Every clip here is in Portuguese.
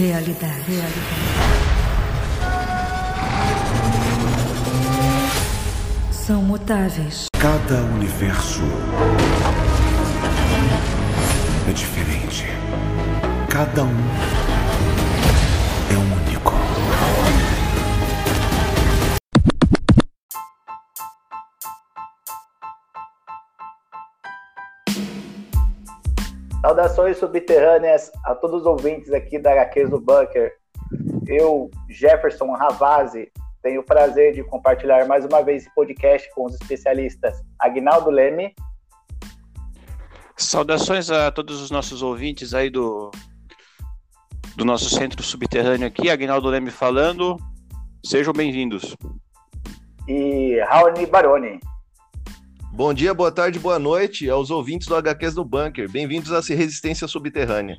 Realidade. Realidade. São mutáveis. Cada universo é diferente. Cada um Saudações subterrâneas a todos os ouvintes aqui da HQs do Bunker. Eu, Jefferson Ravazzi, tenho o prazer de compartilhar mais uma vez esse podcast com os especialistas Agnaldo Leme. Saudações a todos os nossos ouvintes aí do, do nosso centro subterrâneo aqui, Agnaldo Leme falando. Sejam bem-vindos. E Raoni Baroni. Bom dia, boa tarde, boa noite aos ouvintes do HQs do Bunker. Bem-vindos à Resistência Subterrânea.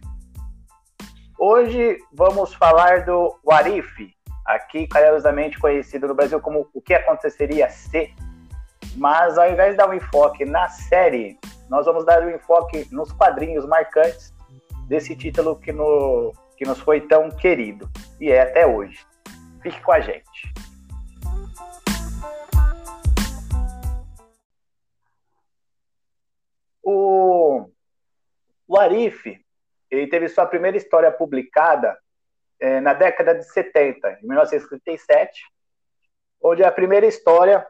Hoje vamos falar do Warif, aqui carinhosamente conhecido no Brasil como O que aconteceria se. Mas ao invés de dar um enfoque na série, nós vamos dar um enfoque nos quadrinhos marcantes desse título que, no, que nos foi tão querido e é até hoje. Fique com a gente. O, o Arif ele teve sua primeira história publicada é, na década de 70, em 1937, onde a primeira história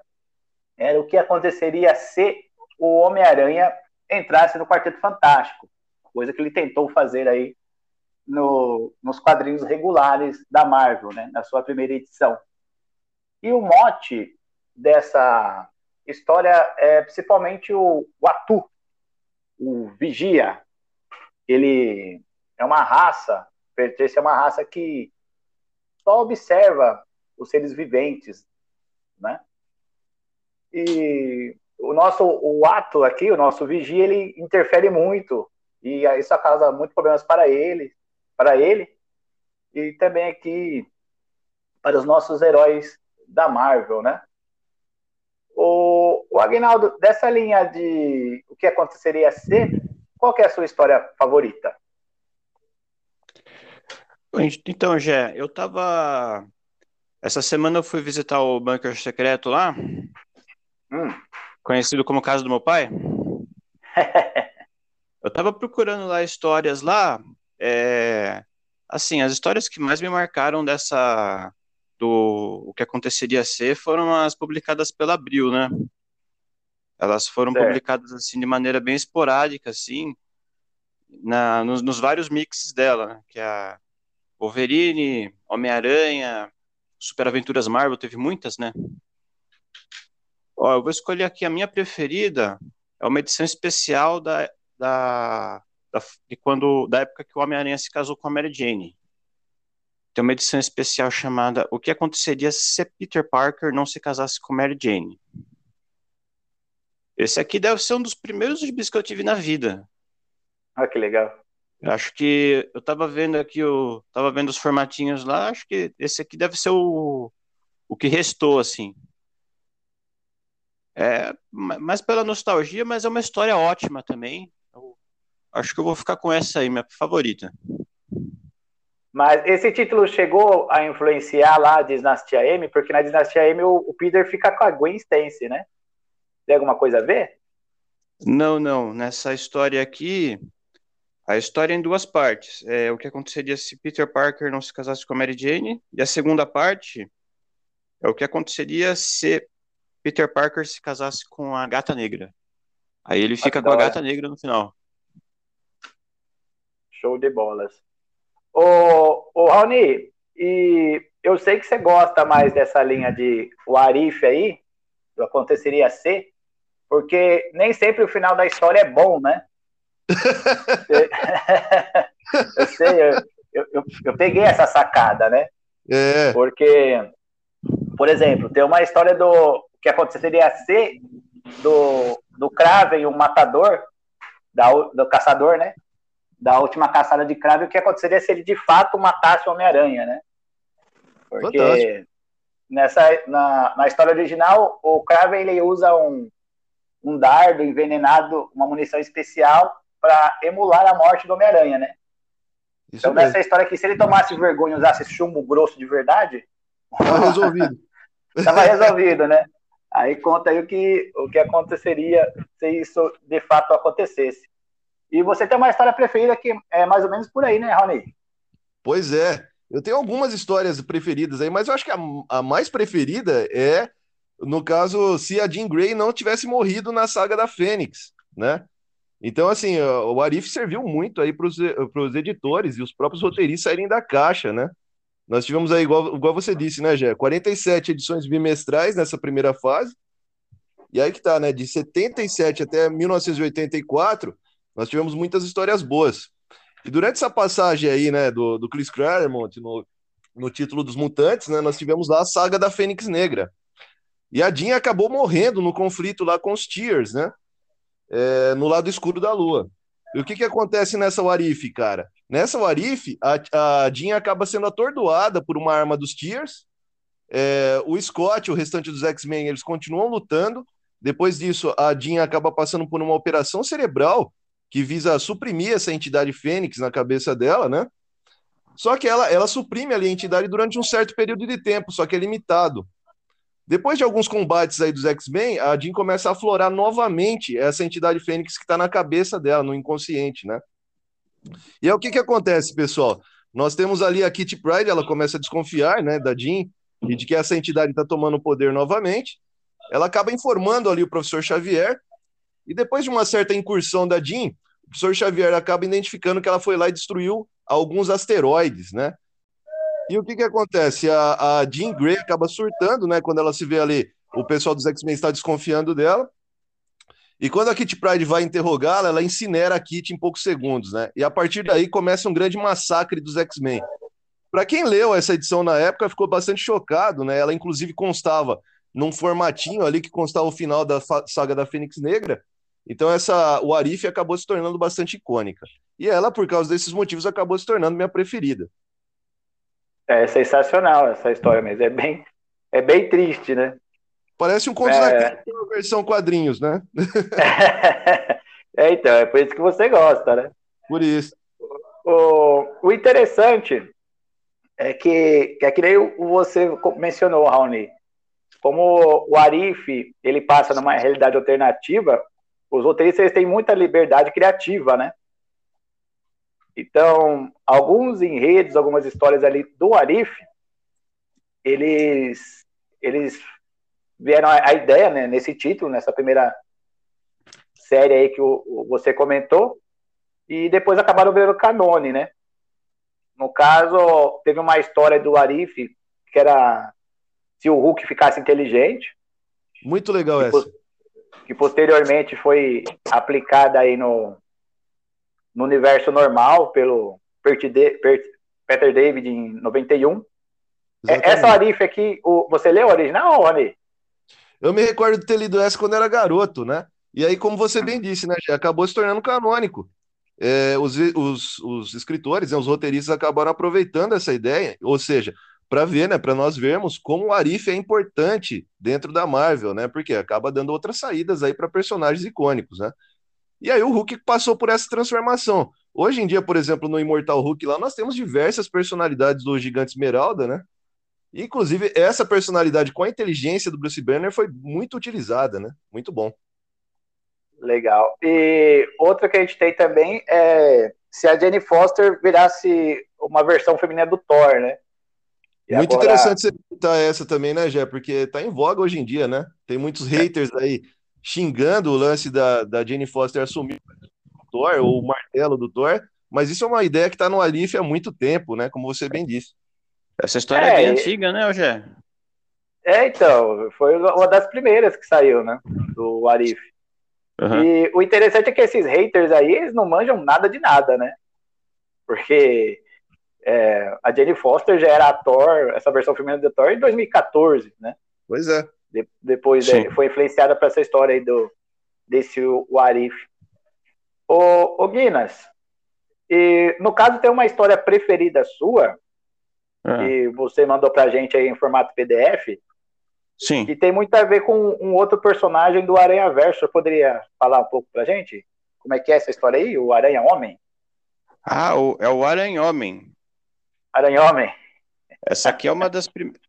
era o que aconteceria se o Homem-Aranha entrasse no Quarteto Fantástico, coisa que ele tentou fazer aí no, nos quadrinhos regulares da Marvel, né, na sua primeira edição. E o mote dessa história é principalmente o, o Atu, o Vigia. Ele é uma raça pertence a uma raça que só observa os seres viventes, né? E o nosso o ato aqui, o nosso vigia, ele interfere muito e isso causa muitos problemas para ele, para ele e também aqui para os nossos heróis da Marvel, né? O, o Agnaldo, dessa linha de o que aconteceria se, qual é a sua história favorita? Então, Jé, eu tava. Essa semana eu fui visitar o bunker secreto lá, hum. conhecido como Casa do Meu Pai. eu tava procurando lá histórias lá. É... Assim, as histórias que mais me marcaram dessa. Do o que aconteceria ser foram as publicadas pela Abril, né? Elas foram certo. publicadas assim de maneira bem esporádica, assim, na, nos, nos vários mixes dela, né? que é a Wolverine, Homem-Aranha, Super Aventuras Marvel, teve muitas, né? Ó, eu vou escolher aqui a minha preferida, é uma edição especial da, da, da, de quando, da época que o Homem-Aranha se casou com a Mary Jane. Tem uma edição especial chamada O que aconteceria se Peter Parker não se casasse com Mary Jane? Esse aqui deve ser um dos primeiros gibis que eu tive na vida. Ah, que legal. Eu acho que eu tava vendo aqui, eu tava vendo os formatinhos lá, acho que esse aqui deve ser o, o que restou, assim. É, mais pela nostalgia, mas é uma história ótima também. Eu acho que eu vou ficar com essa aí, minha favorita. Mas esse título chegou a influenciar lá a Dinastia M, porque na Dinastia M o, o Peter fica com a Gwen Stacy, né? Tem alguma coisa a ver? Não, não. Nessa história aqui, a história é em duas partes. É o que aconteceria se Peter Parker não se casasse com a Mary Jane, e a segunda parte é o que aconteceria se Peter Parker se casasse com a Gata Negra. Aí ele fica com a Gata Negra no final. Show de bolas. Ô, ô Raoni, e eu sei que você gosta mais dessa linha de o Arif aí, do aconteceria ser, porque nem sempre o final da história é bom, né? eu sei, eu, eu, eu, peguei essa sacada, né? É. Porque, por exemplo, tem uma história do que aconteceria ser do, do Kraven, o matador, da, do caçador, né? Da última caçada de Kraven, o que aconteceria se ele de fato matasse o Homem-Aranha, né? Porque nessa, na, na história original, o Kraven ele usa um, um dardo envenenado, uma munição especial para emular a morte do Homem-Aranha, né? Isso então, mesmo. nessa história aqui, se ele tomasse vergonha e usasse chumbo grosso de verdade. Tava resolvido. Tava resolvido, né? Aí conta aí o que, o que aconteceria se isso de fato acontecesse. E você tem uma história preferida que é mais ou menos por aí, né, Rony? Pois é. Eu tenho algumas histórias preferidas aí, mas eu acho que a, a mais preferida é, no caso, se a Jean Grey não tivesse morrido na saga da Fênix, né? Então, assim, o Arif serviu muito aí para os editores e os próprios roteiristas saírem da caixa, né? Nós tivemos aí, igual, igual você disse, né, Gé? 47 edições bimestrais nessa primeira fase. E aí que tá, né? De 77 até 1984, nós tivemos muitas histórias boas. E durante essa passagem aí, né, do, do Chris Claremont no, no título dos Mutantes, né, nós tivemos lá a saga da Fênix Negra. E a Jean acabou morrendo no conflito lá com os Tears, né? É, no lado escuro da Lua. E o que, que acontece nessa Warif, cara? Nessa Warif, a, a Jean acaba sendo atordoada por uma arma dos Tears. É, o Scott o restante dos X-Men, eles continuam lutando. Depois disso, a Jean acaba passando por uma operação cerebral que visa suprimir essa entidade Fênix na cabeça dela, né? Só que ela, ela suprime ali a entidade durante um certo período de tempo, só que é limitado. Depois de alguns combates aí dos X-Men, a Jean começa a aflorar novamente essa entidade Fênix que está na cabeça dela, no inconsciente, né? E é o que que acontece, pessoal? Nós temos ali a Kitty Pryde, ela começa a desconfiar, né, da Jean e de que essa entidade está tomando poder novamente. Ela acaba informando ali o professor Xavier e depois de uma certa incursão da Jean, o professor Xavier acaba identificando que ela foi lá e destruiu alguns asteroides, né? E o que que acontece? A, a Jean Grey acaba surtando, né? Quando ela se vê ali, o pessoal dos X-Men está desconfiando dela. E quando a Kitty Pride vai interrogá-la, ela incinera a Kitty em poucos segundos, né? E a partir daí começa um grande massacre dos X-Men. Para quem leu essa edição na época, ficou bastante chocado, né? Ela inclusive constava num formatinho ali que constava o final da saga da Fênix Negra, então essa o Arif acabou se tornando bastante icônica. E ela, por causa desses motivos, acabou se tornando minha preferida. É sensacional essa história mesmo. É bem, é bem triste, né? Parece um conto é... da versão quadrinhos, né? é, então, é por isso que você gosta, né? Por isso. O, o interessante é que, que é que nem você mencionou, Raoni, como o Arif ele passa numa realidade alternativa, os roteiristas têm muita liberdade criativa, né? Então, alguns enredos, algumas histórias ali do Arif, eles, eles vieram a, ideia, né, nesse título, nessa primeira série aí que o, o, você comentou, e depois acabaram virando canone, né? No caso, teve uma história do Arif que era se o Hulk ficasse inteligente. Muito legal essa que posteriormente foi aplicada aí no, no universo normal pelo Peter David em 91. É, Exatamente. Essa Arif aqui, o, você leu a original, Rony? Eu me recordo de ter lido essa quando era garoto, né? E aí, como você bem disse, né, acabou se tornando canônico. É, os, os, os escritores, né, os roteiristas acabaram aproveitando essa ideia, ou seja, para ver, né, para nós vermos como o Arif é importante dentro da Marvel, né? Porque acaba dando outras saídas aí para personagens icônicos, né? E aí o Hulk passou por essa transformação. Hoje em dia, por exemplo, no Imortal Hulk lá nós temos diversas personalidades do Gigante Esmeralda, né? Inclusive, essa personalidade com a inteligência do Bruce Banner foi muito utilizada, né? Muito bom. Legal. E outra que a gente tem também é se a Jenny Foster virasse uma versão feminina do Thor, né? E Muito agora... interessante você citar essa também, né, Jé? Porque tá em voga hoje em dia, né? Tem muitos haters aí xingando o lance da, da Jane Foster assumir o Thor, ou o martelo do Thor, mas isso é uma ideia que tá no Alif há muito tempo, né? Como você bem disse. Essa história é, é bem antiga, né, Jé? É, então, foi uma das primeiras que saiu, né? Do Arif. Uhum. E o interessante é que esses haters aí, eles não manjam nada de nada, né? Porque é, a Jane Foster já era a Thor, essa versão feminina do Thor, em 2014, né? Pois é. De, depois é, foi influenciada para essa história aí do, desse Warif. Ô, ô Guinness, e, no caso tem uma história preferida sua, é. que você mandou pra gente aí em formato PDF, Sim. que tem muito a ver com um outro personagem do Aranha Verso. Poderia falar um pouco pra gente? Como é que é essa história aí, o Aranha Homem? Ah, o, é o Aranha-Homem. Aranha-Homem. Essa aqui é uma das primeiras.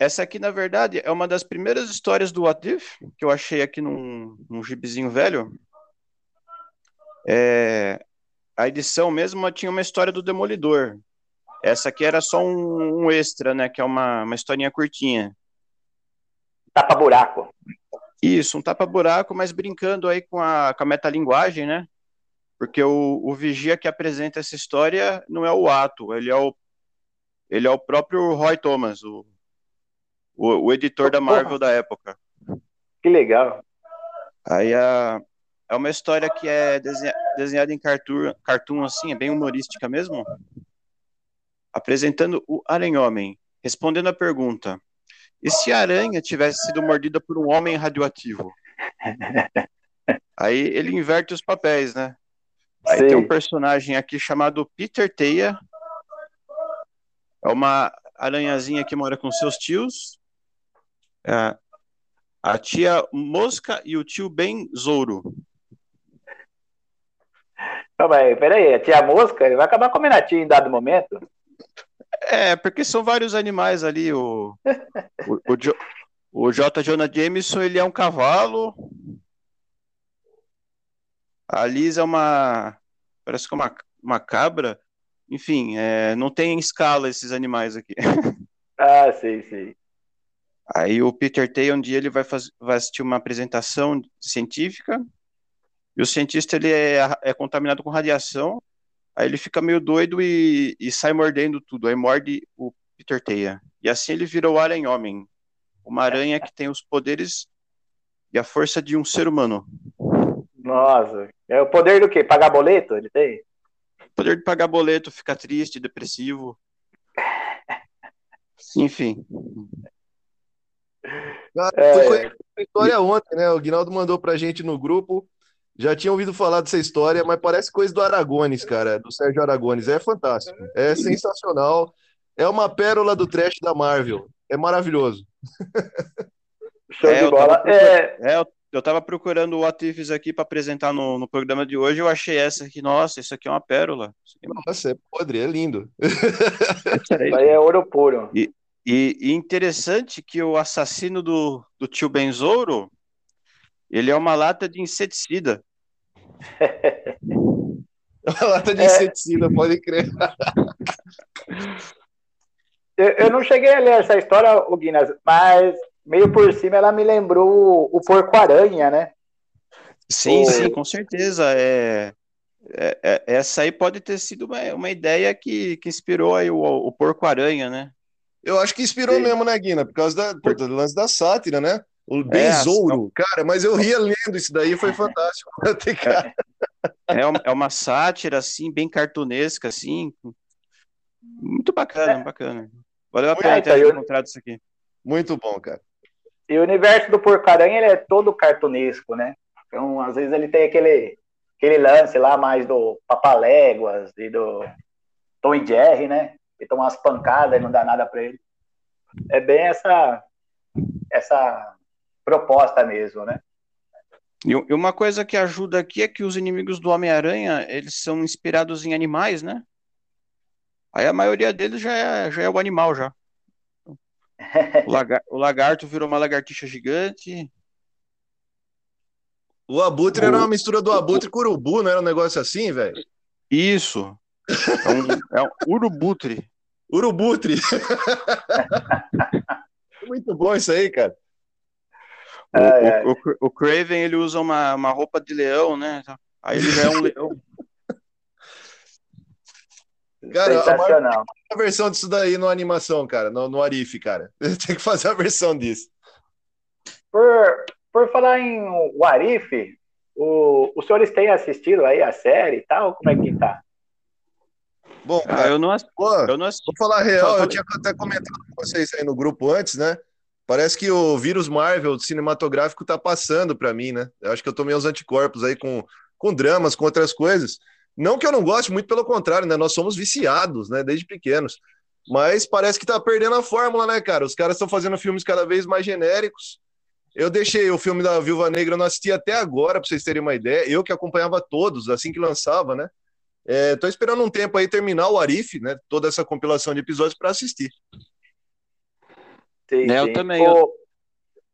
Essa aqui, na verdade, é uma das primeiras histórias do What If, que eu achei aqui num, num gibizinho velho. É, a edição mesmo tinha uma história do Demolidor. Essa aqui era só um, um extra, né? Que é uma, uma historinha curtinha. Tapa-buraco. Isso, um tapa-buraco, mas brincando aí com a, com a metalinguagem, né? Porque o, o vigia que apresenta essa história não é o ato, ele é o, ele é o próprio Roy Thomas, o, o, o editor da Marvel da época. Que legal. Aí a, é uma história que é desenha, desenhada em cartoon, cartoon, assim, é bem humorística mesmo. Apresentando o Aranha-Homem, respondendo a pergunta: e se a aranha tivesse sido mordida por um homem radioativo? Aí ele inverte os papéis, né? Aí Sei. tem um personagem aqui chamado Peter Teia. É uma aranhazinha que mora com seus tios. É, a tia Mosca e o tio Ben Zouro. Calma aí, peraí, a tia Mosca ele vai acabar comendo a tia em dado momento? É, porque são vários animais ali. O, o, o, Jo- o J. Jonah Jameson, ele é um cavalo. A Liz é uma. Parece que é uma, uma cabra. Enfim, é, não tem escala esses animais aqui. Ah, sei, sei. Aí o Peter Tay, um dia ele vai, faz, vai assistir uma apresentação científica. E o cientista ele é, é contaminado com radiação. Aí ele fica meio doido e, e sai mordendo tudo. Aí morde o Peter Teia. E assim ele vira o Aranha-Homem. Uma aranha que tem os poderes e a força de um ser humano. Nossa, é o poder do quê? Pagar boleto? Ele tem? Poder de pagar boleto, ficar triste, depressivo. Enfim. Cara, É. foi essa história ontem, né? O Guinaldo mandou pra gente no grupo. Já tinha ouvido falar dessa história, mas parece coisa do Aragones, cara, do Sérgio Aragones. É fantástico. É sensacional. É uma pérola do trash da Marvel. É maravilhoso. Show É, de eu bola. tava É, É, eu, eu tava procurando o What Ifs aqui para apresentar no, no programa de hoje. Eu achei essa aqui. Nossa, isso aqui é uma pérola. É Nossa, é podre, é lindo. aí é ouro puro. E, e interessante que o assassino do, do tio Benzouro, ele é uma lata de inseticida. Uma lata de É. inseticida, pode crer. Eu, eu não cheguei a ler essa história, o Guinness, mas meio por cima ela me lembrou o Porco-Aranha, né? Sim, O- sim, com certeza. É, é- é- essa aí pode ter sido uma, uma ideia que, que inspirou aí o, o Porco-Aranha, né? Eu acho que inspirou Sim. mesmo, né, Guina? Por causa da, pô, do lance da sátira, né? O Benzouro. Cara, mas eu ria lendo isso daí, foi fantástico. Cara- É, uma- é uma sátira, assim, bem cartunesca, assim. Muito bacana, bacana. Valeu a pena ter tá, eu- encontrado isso aqui. Muito bom, cara. E o universo do Porco-Aranha ele é todo cartunesco, né? Então, às vezes ele tem aquele, aquele lance lá mais do Papaléguas e do Tom e Jerry, né? Que toma umas pancadas e não dá nada pra ele. É bem essa, essa proposta mesmo, né? E e uma coisa que ajuda aqui é que os inimigos do Homem-Aranha, eles são inspirados em animais, né? Aí a maioria deles já é, já é o animal, já. O, lagar- o lagarto virou uma lagartixa gigante. O Abutre era uma mistura do Abutre com o Urubu, não era um negócio assim, velho? Isso. É um, é um urubutre. Urubutre. Muito bom isso aí, cara. O, o, o, o Craven, ele usa uma, uma roupa de leão, né? Aí ele já é um leão. Cara, a Sensacional. a versão disso daí no animação, cara, no, no Arif, cara. Tem que fazer a versão disso. Por, por falar em Warif, o, os senhores têm assistido aí a série e tal? Como é que tá? Bom, Ah, cara, eu não, ass- pô, eu não assisti. vou falar a real, eu tinha até comentado com vocês aí no grupo antes, né? Parece que o vírus Marvel cinematográfico tá passando pra mim, né? Eu acho que eu tomei uns anticorpos aí com, com dramas, com outras coisas. Não que eu não goste, muito pelo contrário, né? Nós somos viciados, né? Desde pequenos. Mas parece que tá perdendo a fórmula, né, cara? Os caras estão fazendo filmes cada vez mais genéricos. Eu deixei o filme da Viúva Negra, eu não assisti até agora, pra vocês terem uma ideia. Eu que acompanhava todos, assim que lançava, né? É, tô esperando um tempo aí terminar o Arif, né? Toda essa compilação de episódios para assistir. Sim, Né, eu também, Ô,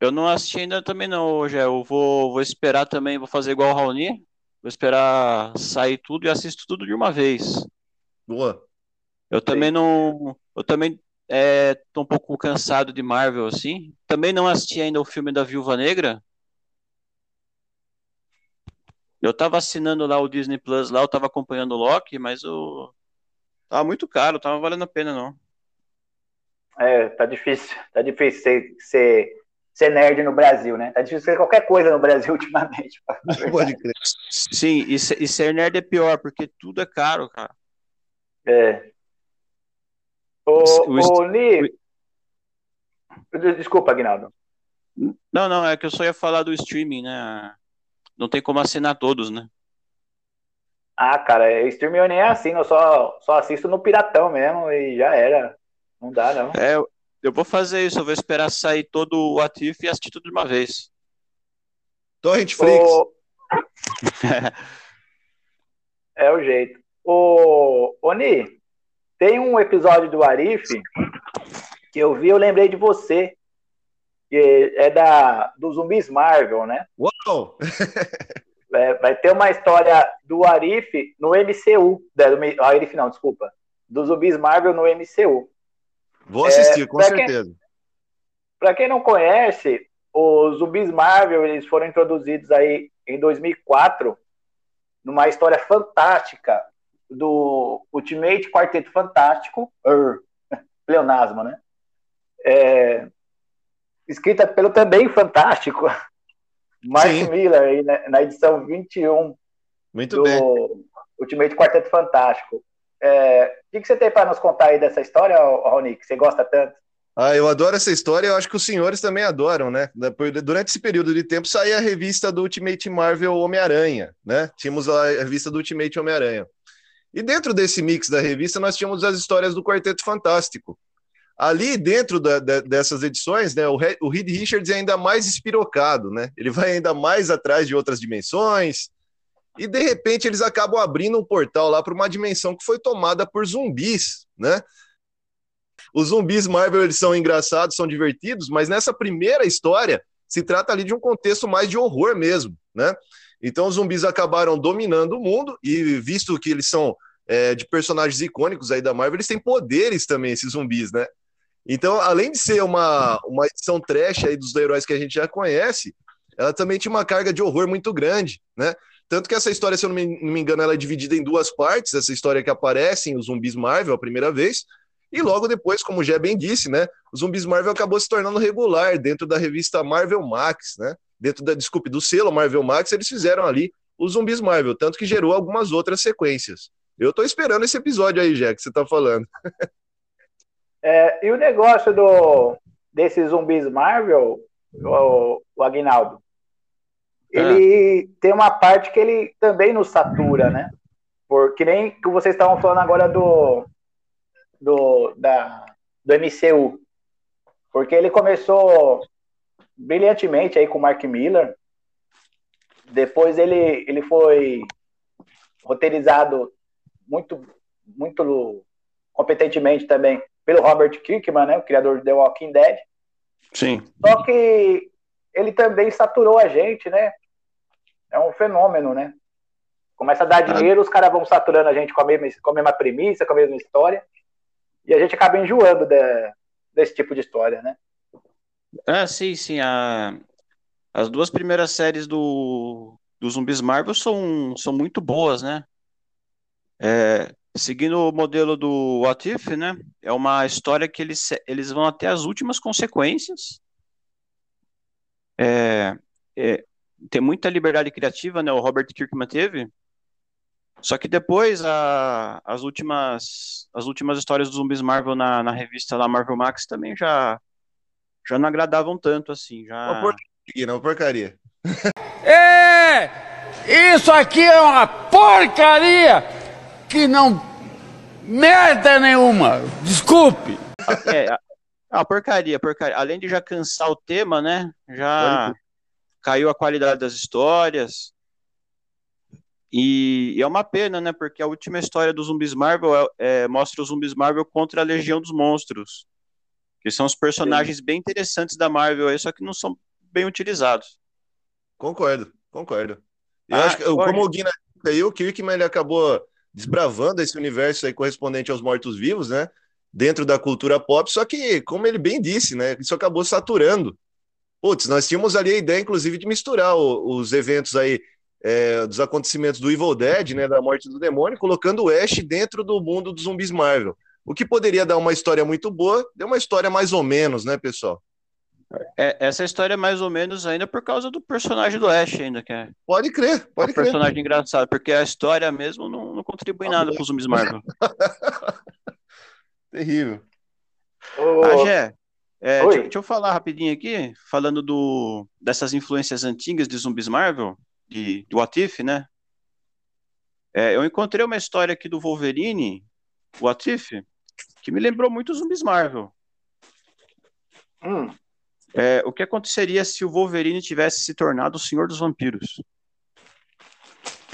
Eu não assisti ainda também não, hoje. Eu vou, vou esperar também, vou fazer igual o Raoni. Vou esperar sair tudo e assisto tudo de uma vez. Boa. Eu também não. Eu também é, tô um pouco cansado de Marvel, assim. Também não assisti ainda o filme da Viúva Negra. Eu tava assinando lá o Disney Plus, lá eu tava acompanhando o Loki, mas o. Tava muito caro, tava valendo a pena, não. É, tá difícil. Tá difícil ser, ser, nerd no Brasil, né? Tá difícil ser qualquer coisa no Brasil ultimamente. Pode crer. Sim, e, se- e ser nerd é pior, porque tudo é caro, cara. É. O- o- ô, Ni... Desculpa, Aguinaldo. Não, não, é que eu só ia falar do streaming, né? Não tem como assinar todos, né? Ah, cara, streaming eu nem é assim, eu só, só assisto no Piratão mesmo e já era. Não dá, não. É, eu- vou fazer isso, eu vou esperar sair todo o Atif e assistir tudo de uma vez. Torrent Flix. Ô, é o jeito. Ô, ô Ni, tem um episódio do Arif que eu vi, eu lembrei de você. Que é da, do Zumbis Marvel, né? Uau! É, vai ter uma história do Arif no MCU. Da, do, ah, Arif não, desculpa. Do Zumbis Marvel no MCU. Vou assistir, com pra quem- certeza. Para quem não conhece, os zumbis Marvel eles foram introduzidos aí em 2004 numa história fantástica do Ultimate Quarteto Fantástico, er, pleonasmo, né? É, escrita pelo também fantástico Mark Sim. Miller aí, né, na edição 21 Muito do bem. Ultimate Quarteto Fantástico. É, o que, você tem para nos contar aí dessa história, Rony, que você gosta tanto? Ah, eu adoro essa história, eu acho que os senhores também adoram, né? Durante esse período de tempo saía a revista do Ultimate Marvel Homem-Aranha, né? Tínhamos a revista do Ultimate Homem-Aranha. E dentro desse mix da revista nós tínhamos as histórias do Quarteto Fantástico. Ali dentro da- da- dessas edições, né, o, Re- o Reed Richards é ainda mais espirocado, né? Ele vai ainda mais atrás de outras dimensões. E de repente eles acabam abrindo um portal lá para uma dimensão que foi tomada por zumbis, né? Os zumbis Marvel eles são engraçados, são divertidos, mas nessa primeira história se trata ali de um contexto mais de horror mesmo, né? Então os zumbis acabaram dominando o mundo e visto que eles são é, de personagens icônicos aí da Marvel, eles têm poderes também esses zumbis, né? Então, além de ser uma, uma edição trash aí dos heróis que a gente já conhece, ela também tinha uma carga de horror muito grande, né? Tanto que essa história, se eu não me, não me engano, ela é dividida em duas partes, essa história que aparecem os zumbis Marvel a primeira vez, e logo depois, como o bem disse, né, os zumbis Marvel acabou se tornando regular dentro da revista Marvel Max, né? Dentro da, desculpe, do selo Marvel Max, eles fizeram ali os zumbis Marvel, tanto que gerou algumas outras sequências. Eu tô esperando esse episódio aí, Jé, que você tá falando. É, e o negócio do, desses zumbis Marvel, o, o Aguinaldo, ele tem uma parte que ele também nos satura, né? Porque nem que vocês estavam falando agora do, do, da, do MCU. Porque ele começou brilhantemente aí com o Mark Miller. Depois ele, ele foi roteirizado muito, muito competentemente também pelo Robert Kirkman, né, o criador de The Walking Dead. Sim. Só que ele também saturou a gente, né? É um fenômeno, né? Começa a dar dinheiro, os caras vão saturando a gente com a, mesma, com a mesma premissa, com a mesma história, e a gente acaba enjoando de, desse tipo de história, né? Ah, sim, sim. A... As duas primeiras séries do, do Zumbis Marvel são, são muito boas, né? É, seguindo o modelo do What If, né? É uma história que eles, eles vão até as últimas consequências. É, é, tem muita liberdade criativa, né? O Robert Kirkman teve. Só que depois a, as últimas as últimas histórias dos zumbis Marvel na, na revista lá Marvel Max também já já não agradavam tanto assim, já Uma porcaria, não, porcaria. É! Isso aqui é uma porcaria que não merda nenhuma. Desculpe. é, a, a porcaria, porcaria. Além de já cansar o tema, né? Já caiu a qualidade das histórias. E, e é uma pena, né? Porque a última história dos zumbis Marvel é, é, mostra os zumbis Marvel contra a Legião dos Monstros. Que são os personagens bem interessantes da Marvel aí, só que não são bem utilizados. Concordo, concordo. Eu ah, acho que, como o Guina aí, o Kirkman ele acabou desbravando esse universo aí correspondente aos mortos-vivos, né? Dentro da cultura pop, só que, como ele bem disse, né? Isso acabou saturando. Putz, nós tínhamos ali a ideia, inclusive, de misturar o, os eventos aí é, dos acontecimentos do Evil Dead, né? Da morte do demônio, colocando o Ash dentro do mundo dos zumbis Marvel. O que poderia dar uma história muito boa, deu uma história mais ou menos, né, pessoal? É, essa história é mais ou menos ainda por causa do personagem do Ash ainda, que é. Pode crer, pode é um crer. personagem engraçado, porque a história mesmo não, não contribui nada para os zumbis Marvel. Terrível. Ô... Ah, Gé, é, deixa, deixa, eu falar rapidinho aqui, falando do, dessas influências antigas de zumbis Marvel, de, do What If, né? É, eu encontrei uma história aqui do Wolverine, o What If, que me lembrou muito zumbis Marvel. Hum. É, o que aconteceria se o Wolverine tivesse se tornado o Senhor dos Vampiros?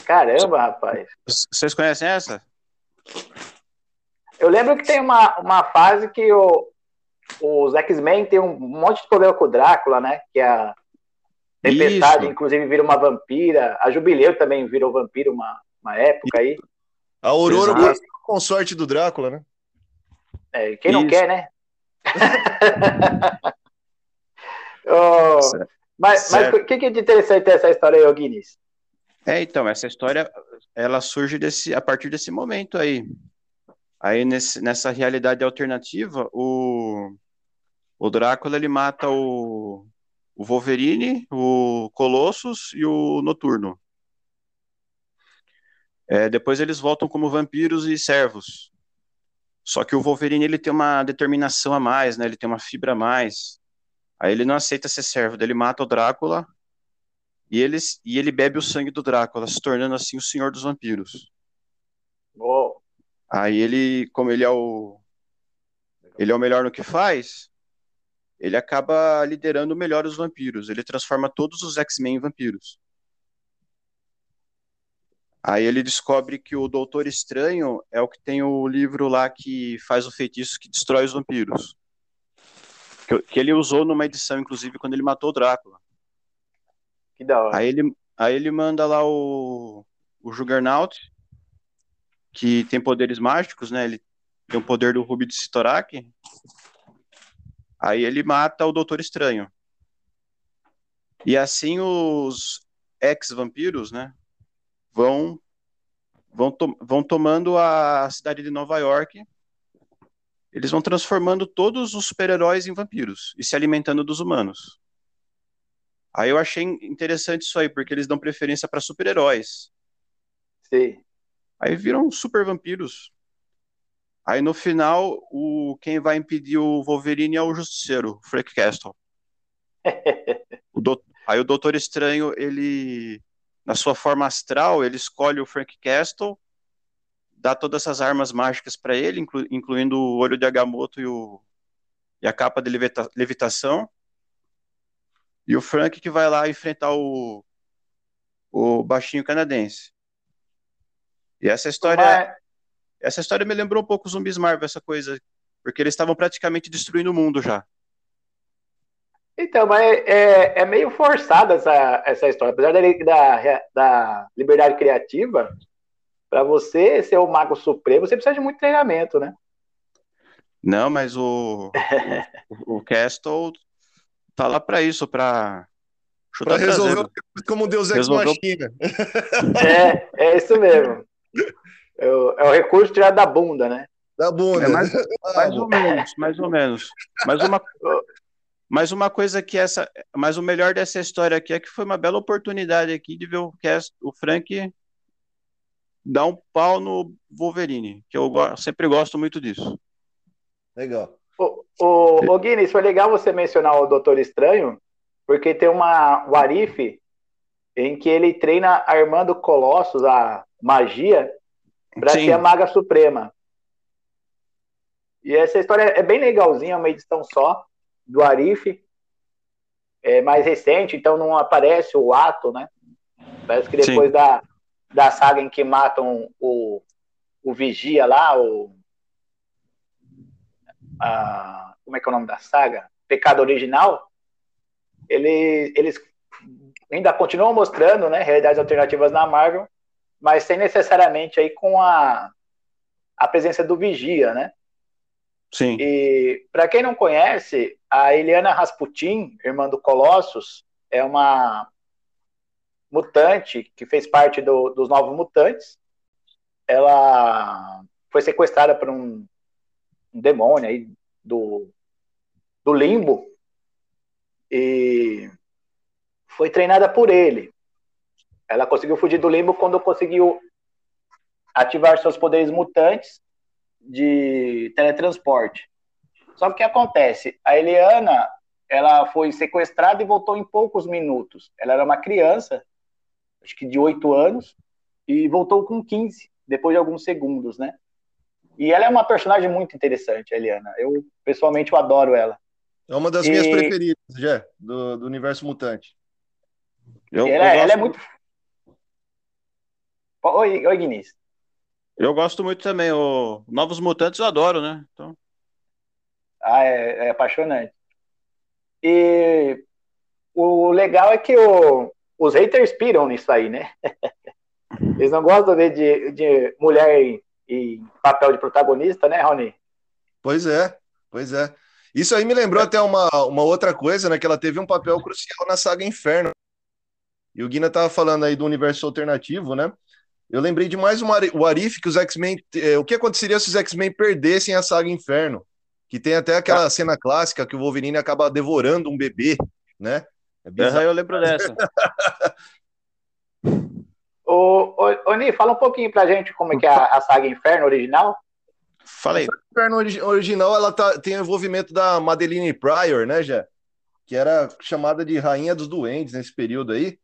Caramba, rapaz. Vocês conhecem essa? Eu lembro que tem uma, uma fase que o, os X-Men tem um monte de problema com o Drácula, né? Que a Tempestade, Isso. inclusive, vira uma vampira. A Jubileu também virou vampiro uma, uma época aí. A Aurora Exato. com sorte do Drácula, né? É, quem Isso. não quer, né? Oh, mas, mas o que, que é de interessante essa história aí, Guinness? É, então, essa história, ela surge desse, a partir desse momento aí. Aí, nesse, nessa realidade alternativa, o, o Drácula, ele mata o, o Wolverine, o Colossus e o Noturno. É, depois eles voltam como vampiros e servos. Só que o Wolverine, ele tem uma determinação a mais, né? Ele tem uma fibra a mais. Aí ele não aceita ser servo, ele mata o Drácula e, eles, e ele bebe o sangue do Drácula, se tornando assim o senhor dos vampiros. Oh. Aí ele, como ele é o ele é o melhor no que faz, ele acaba liderando melhor os vampiros. Ele transforma todos os X-Men em vampiros. Aí ele descobre que o Doutor Estranho é o que tem o livro lá que faz o feitiço que destrói os vampiros que, que ele usou numa edição, inclusive, quando ele matou o Drácula. Que da hora. Aí ele, aí ele manda lá o, o Juggernaut, que tem poderes mágicos, né? Ele tem o poder do Rubi de Sitorak. Aí ele mata o Doutor Estranho. E assim os ex-vampiros, né? Vão, vão, to vão tomando a cidade de Nova York eles vão transformando todos os super-heróis em vampiros e se alimentando dos humanos. Aí eu achei interessante isso aí, porque eles dão preferência para super-heróis. Sim. Aí viram super vampiros. Aí no final, o quem vai impedir o Wolverine é o Justiceiro, o Frank Castle. o do... Aí o Doutor Estranho, ele na sua forma astral, ele escolhe o Frank Castle dá todas essas armas mágicas para ele, inclu, incluindo o olho de Agamotto e, o, e a capa de levita, levitação. E o Frank que vai lá enfrentar o, o baixinho canadense. E essa história, Mas... essa história me lembrou um pouco os zumbis Marvel, essa coisa, porque eles estavam praticamente destruindo o mundo já. Então, mas é, é meio forçada essa, essa história. Apesar da, da, da liberdade criativa, para você ser o mago supremo, você precisa de muito treinamento, né? Não, mas o, o, o Castle tá lá para isso, para Para resolver como Deus Ex Machina. É, é isso mesmo. É o, é o recurso tirado da bunda, né? Da bunda. É mais, mais ou menos, mais ou menos. Mas uma, mas uma coisa que essa. Mas o melhor dessa história aqui é que foi uma bela oportunidade aqui de ver o, Cast, o Frank dar um pau no Wolverine, que eu sempre gosto muito disso. Legal. O, o, o Guinness, foi legal você mencionar o Doutor Estranho, porque tem uma Warif em que ele treina Armando Colossus, a magia, para ser a Maga Suprema. E essa história é bem legalzinha, é uma edição só do Arif, é mais recente, então não aparece o ato, né? Parece que depois Sim. da, da saga em que matam o, o Vigia lá, o. A, como é que é o nome da saga? Pecado Original. Ele, eles ainda continuam mostrando né, realidades alternativas na Marvel, mas sem necessariamente aí com a, a presença do Vigia, né? Sim. E para quem não conhece, a Eliana Rasputin, irmã do Colossus, é uma mutante que fez parte do, dos Novos Mutantes. Ela foi sequestrada por um, um demônio aí do, do limbo e foi treinada por ele. Ela conseguiu fugir do limbo quando conseguiu ativar seus poderes mutantes de teletransporte. Só que o que acontece? A Eliana, ela foi sequestrada e voltou em poucos minutos. Ela era uma criança, acho que de 8 anos, e voltou com 15, depois de alguns segundos, né? E ela é uma personagem muito interessante, a Eliana. Eu, pessoalmente, eu adoro ela. É uma das E- minhas preferidas, já, do, do universo mutante. Eu, ela, eu ela gosto, é muito... Oi, oi, Guinness. eu gosto muito também. O Novos Mutantes eu adoro, né? Então, Ah, é, é apaixonante. E o legal é que o- os haters piram nisso aí, né? Eles não gostam de, de, de mulher em, em papel de protagonista, né, Rony? Pois é, pois é. Isso aí me lembrou até uma, uma outra coisa, né? Que ela teve um papel crucial na saga Inferno. E o Guina tava falando aí do universo alternativo, né? Eu lembrei de mais um o Arif que os X-Men. eh, o que aconteceria se os X-Men perdessem a saga Inferno? Que tem até aquela cena clássica que o Wolverine acaba devorando um bebê, né? É bizarro. eu lembro dessa. Ô, ô, ô, Ni, fala um pouquinho pra gente como é que é a, a saga Inferno original. Falei. A Inferno origi- original ela tá, tem o envolvimento da Madeline Pryor, né, já? Que era chamada de Rainha dos Duendes nesse período aí.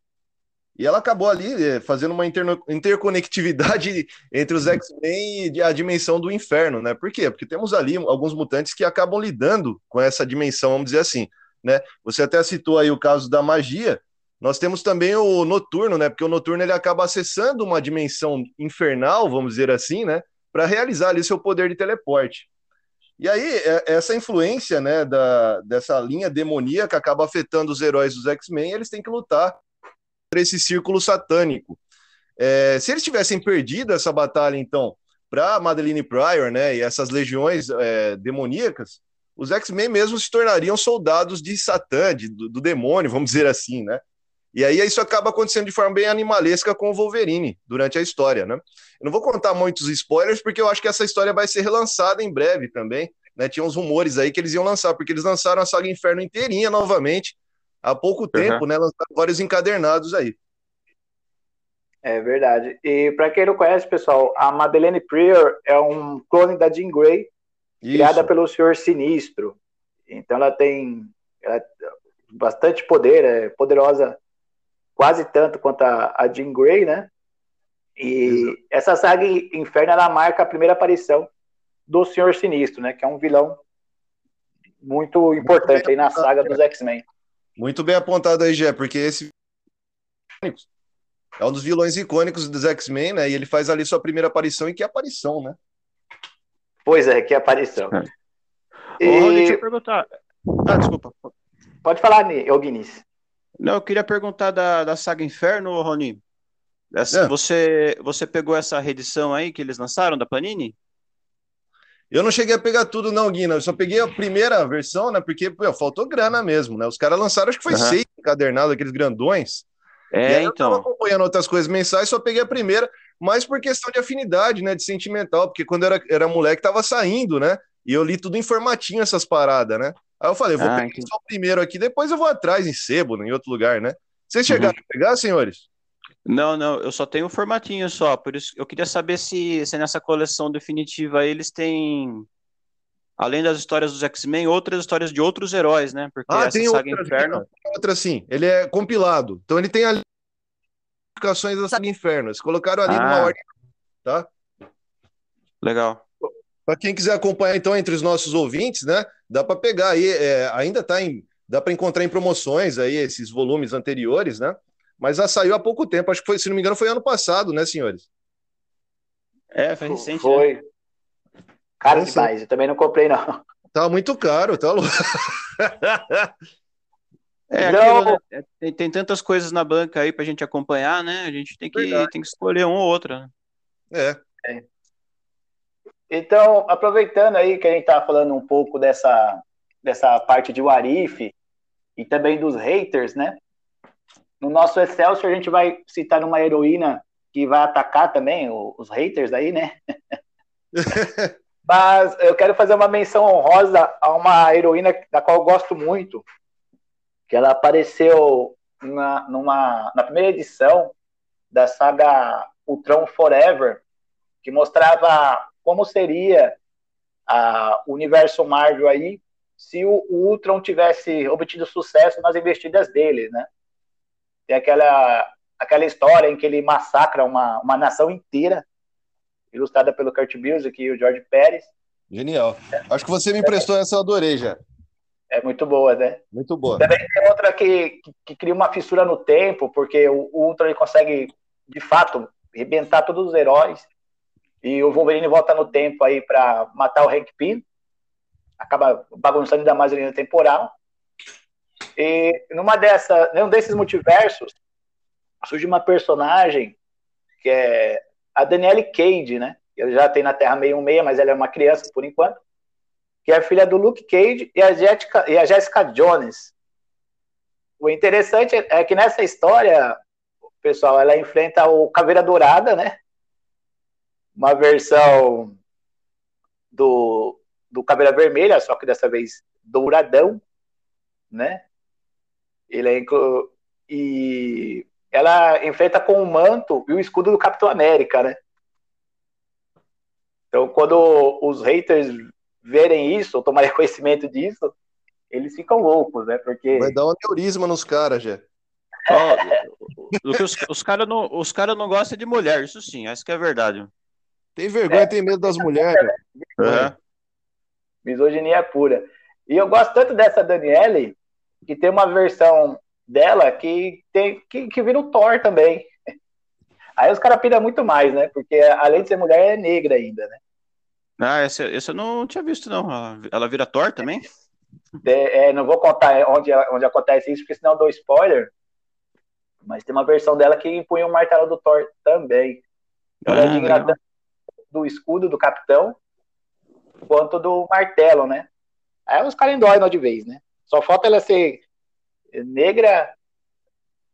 E ela acabou ali eh, fazendo uma interconectividade entre os X-Men e a dimensão do inferno, né? Por quê? Porque temos ali alguns mutantes que acabam lidando com essa dimensão, vamos dizer assim, né? Você até citou aí o caso da magia. Nós temos também o noturno, né? Porque o noturno ele acaba acessando uma dimensão infernal, vamos dizer assim, né? Para realizar ali seu poder de teleporte. E aí, é- essa influência, né, da, dessa linha demoníaca acaba afetando os heróis dos X-Men, eles têm que lutar contra esse círculo satânico. É, se eles tivessem perdido essa batalha, então, para Madeline Pryor, né, e essas legiões é, demoníacas, os X-Men mesmo se tornariam soldados de Satã, de- do, do demônio, vamos dizer assim, né? E aí isso acaba acontecendo de forma bem animalesca com o Wolverine durante a história, né? Eu não vou contar muitos spoilers, porque eu acho que essa história vai ser relançada em breve também. Né? Tinha uns rumores aí que eles iam lançar, porque eles lançaram a saga Inferno inteirinha novamente há pouco tempo, né? Lançaram vários encadernados aí. É verdade. E pra quem não conhece, pessoal, a Madeleine Pryor é um clone da Jean Grey, criada Isso. pelo Senhor Sinistro. Então ela tem ela tem bastante poder, é poderosa quase tanto quanto a, a Jean Grey, né? E essa saga Inferno ela marca a primeira aparição do Senhor Sinistro, né? Que é um vilão muito importante aí na saga dos X-Men. Muito bem apontado aí, Gé, porque esse é um dos vilões icônicos dos X-Men, né? E ele faz ali sua primeira aparição, e que aparição, né? Pois é, que aparição. É. E- Ô, deixa eu perguntar. Ah, desculpa. Pode falar, Guinness. Não, eu queria perguntar da, da saga Inferno, Rony. Essa- É. você, você pegou essa reedição aí que eles lançaram da Panini? Eu não cheguei a pegar tudo, não, Guina. Eu só peguei a primeira versão, né? Porque pô, faltou grana mesmo, né? Os caras lançaram, acho que foi Aham. seis encadernados, aqueles grandões. E É, aí eu tava então. acompanhando outras coisas mensais, só peguei a primeira, mas por questão de afinidade, né? De sentimental, porque quando eu era, era moleque tava saindo, né? E eu li tudo em formatinho essas paradas, né? Aí eu falei, vou Ah, pegar entendi. só o primeiro aqui, depois eu vou atrás em sebo, né, em outro lugar, né? Vocês chegaram a pegar, senhores? Não, não, eu só tenho o formatinho só, por isso eu queria saber se, se nessa coleção definitiva eles têm, além das histórias dos X-Men, outras histórias de outros heróis, né? Porque Ah, essa tem saga outra, Inferno. tem outra sim. Ele é compilado. Então ele tem ali explicações da saga Inferno. Eles colocaram ali numa Ah. ordem, tá? Legal. Para quem quiser acompanhar, então, entre os nossos ouvintes, né? Dá para pegar aí, é, ainda tá em. Dá para encontrar em promoções aí esses volumes anteriores, né? Mas já saiu há pouco tempo. Acho que foi, se não me engano, foi ano passado, né, senhores? É, foi recente. Foi. Né? Caro demais, eu também não comprei, não. Tá muito caro, tá louco. É, Não. aquilo, né? tem, tem tantas coisas na banca aí pra gente acompanhar, né? A gente tem que, Verdade. tem que escolher um ou outro. né? É. Então, aproveitando aí que a gente tá falando um pouco dessa, dessa parte de Warif e também dos haters, né? No nosso Excelsior a gente vai citar uma heroína que vai atacar também os haters aí, né? Mas eu quero fazer uma menção honrosa a uma heroína da qual eu gosto muito, que ela apareceu na, numa, na primeira edição da saga Ultron Forever, que mostrava como seria a, o universo Marvel aí se o, o Ultron tivesse obtido sucesso nas investidas dele, né? Tem aquela, aquela história em que ele massacra uma, uma nação inteira, ilustrada pelo Kurt Busiek e o George Pérez. Genial. Acho que você me emprestou essa, eu adorei já. É muito boa, né? Muito boa. Também tem outra que, que, que cria uma fissura no tempo, porque o, o Ultron ele consegue, de fato, arrebentar todos os heróis. E o Wolverine volta no tempo aí para matar o Hank Pym. Acaba bagunçando ainda mais a linha temporal. E numa dessa, num desses multiversos, surge uma personagem que é a Danielle Cage, né? Ela já tem na Terra 616, mas ela é uma criança por enquanto. Que é filha do Luke Cage e a Jessica, e a Jessica Jones. O interessante é que nessa história, pessoal, ela enfrenta o Caveira Dourada, né? Uma versão do, do Caveira Vermelha, só que dessa vez douradão, né? Ele é inclu... e ela enfrenta com o manto e o escudo do Capitão América, né? Então, quando os haters verem isso, ou tomarem conhecimento disso, eles ficam loucos, né? Porque Vai dar um aneurisma nos caras, já. Ó, o que os, os caras não, os cara não gostam de mulher, isso sim, essa que é verdade. Tem vergonha, tem medo das mulheres. É. misoginia pura. E eu gosto tanto dessa Daniele, que tem uma versão dela que tem que, que vira o Thor também. Aí os caras piram muito mais, né? Porque além de ser mulher, é negra ainda, né? Ah, essa, essa eu não tinha visto, não. Ela- Ela vira Thor também? É, é, não vou contar onde, onde acontece isso, porque senão eu dou spoiler. Mas tem uma versão dela que empunha o martelo do Thor também. Ela é Ah, tanto do escudo do capitão quanto do martelo, né? Aí os caras endoidam de vez, né? Só falta ela ser negra.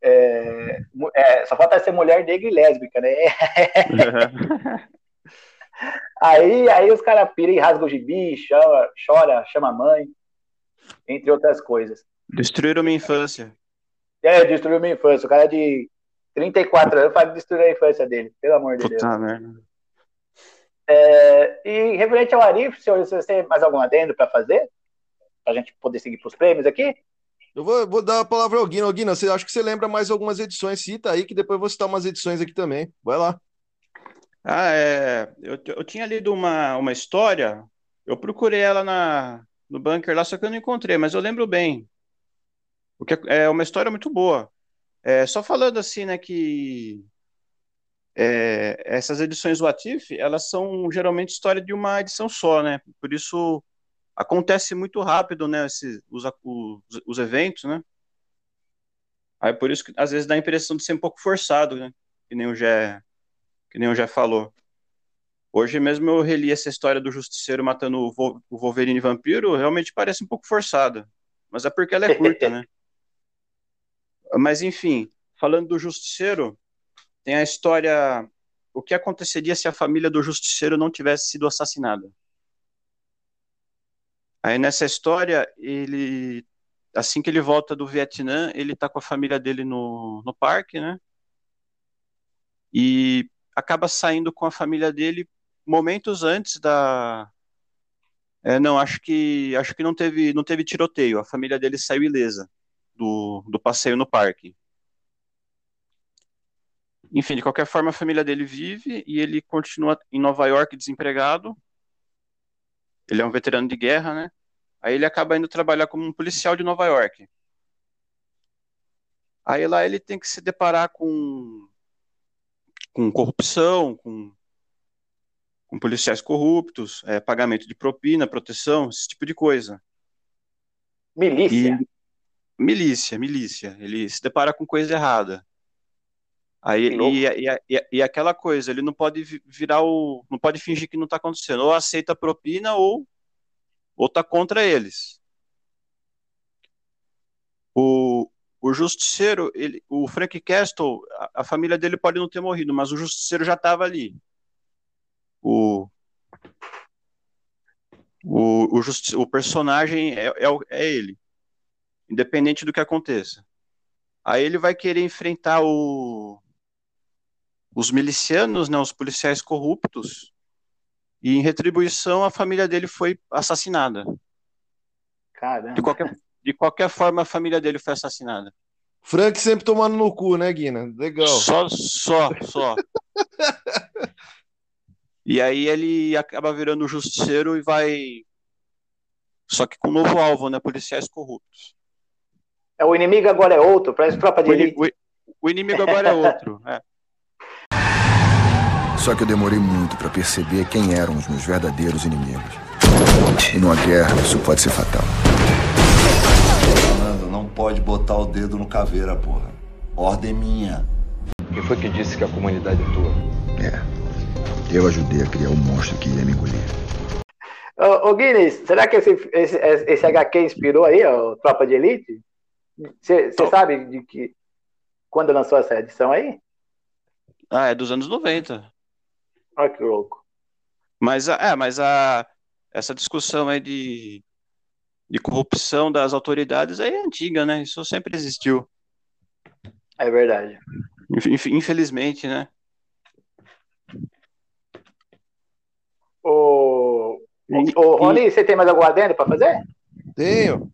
é, é, só falta ela ser mulher negra e lésbica, né? Aí, aí os caras piram e rasgam o gibi, chora, chora, chama a mãe, entre outras coisas. Destruíram minha infância. É, destruiu minha infância. O cara de 34 anos faz destruir a infância dele, pelo amor de Deus. Puta merda. É, e referente ao Arif, senhores, você tem mais algum adendo para fazer? Para a gente poder seguir para os prêmios aqui? Eu vou, vou dar a palavra ao Guina. Guina, você acha que você lembra mais algumas edições? Cita aí, que depois eu vou citar umas edições aqui também. Vai lá. Ah, é. Eu, eu tinha lido uma, uma história, eu procurei ela na, no bunker lá, só que eu não encontrei, mas eu lembro bem. Porque é uma história muito boa. É, só falando assim, né, que é, essas edições What If, elas são geralmente história de uma edição só, né? Por isso acontece muito rápido, né, esses, os, os, os eventos, né? Aí por isso que às vezes dá a impressão de ser um pouco forçado, né? Que nem o Jé, que nem o Jé falou. Hoje mesmo eu reli essa história do Justiceiro matando o, Vo- o Wolverine vampiro, realmente parece um pouco forçada. Mas é porque ela é curta, né? Mas enfim, falando do Justiceiro, tem a história. O que aconteceria se a família do Justiceiro não tivesse sido assassinada? Aí nessa história, ele. Assim que ele volta do Vietnã, ele tá com a família dele no, no parque, né? E acaba saindo com a família dele momentos antes da. É, não, acho que acho que não teve não teve tiroteio. A família dele saiu ilesa do, do passeio no parque. Enfim, de qualquer forma, a família dele vive e ele continua em Nova York desempregado. Ele é um veterano de guerra, né? Aí ele acaba indo trabalhar como um policial de Nova York. Aí lá ele tem que se deparar com, com corrupção, com, com policiais corruptos, é, pagamento de propina, proteção, esse tipo de coisa. Milícia. E, milícia, milícia. Ele se depara com coisa errada. Aí, e, e, e, e aquela coisa, ele não pode vi- virar o. não pode fingir que não está acontecendo. Ou aceita a propina ou, ou tá contra eles. O, o justiceiro, ele, o Frank Castle, a, a família dele pode não ter morrido, mas o justiceiro já estava ali. O, o, o, justi- o personagem é, é, é ele, independente do que aconteça. Aí ele vai querer enfrentar o, os milicianos, né, os policiais corruptos, e em retribuição a família dele foi assassinada. De Caramba. qualquer, de qualquer forma, a família dele foi assassinada. Frank sempre tomando no cu, né, Guina? Legal. Só, só, só. E aí ele acaba virando justiceiro e vai. Só que com um novo alvo, né? Policiais corruptos. É, o inimigo agora é outro, parece tropa de O, o- o inimigo agora é outro. é. Só que eu demorei muito pra perceber quem eram os meus verdadeiros inimigos. E numa guerra, isso pode ser fatal. Falando, não pode botar o dedo no caveira, porra. Ordem minha. Quem foi que disse que a comunidade é tua? É. Eu ajudei a criar o monstro que ia me engolir. Ô, ô Guinness, será que esse, esse, esse HQ inspirou aí, ó, Tropa de Elite? Você sabe de que quando lançou essa edição aí? Ah, é dos anos 90. Olha que louco. Mas, a- é, mas a, essa discussão aí de, de corrupção das autoridades aí é antiga, né? Isso sempre existiu. É verdade. Inf- Infelizmente, né? Ô, ô Rony, você tem mais algum adendo para fazer? Tenho.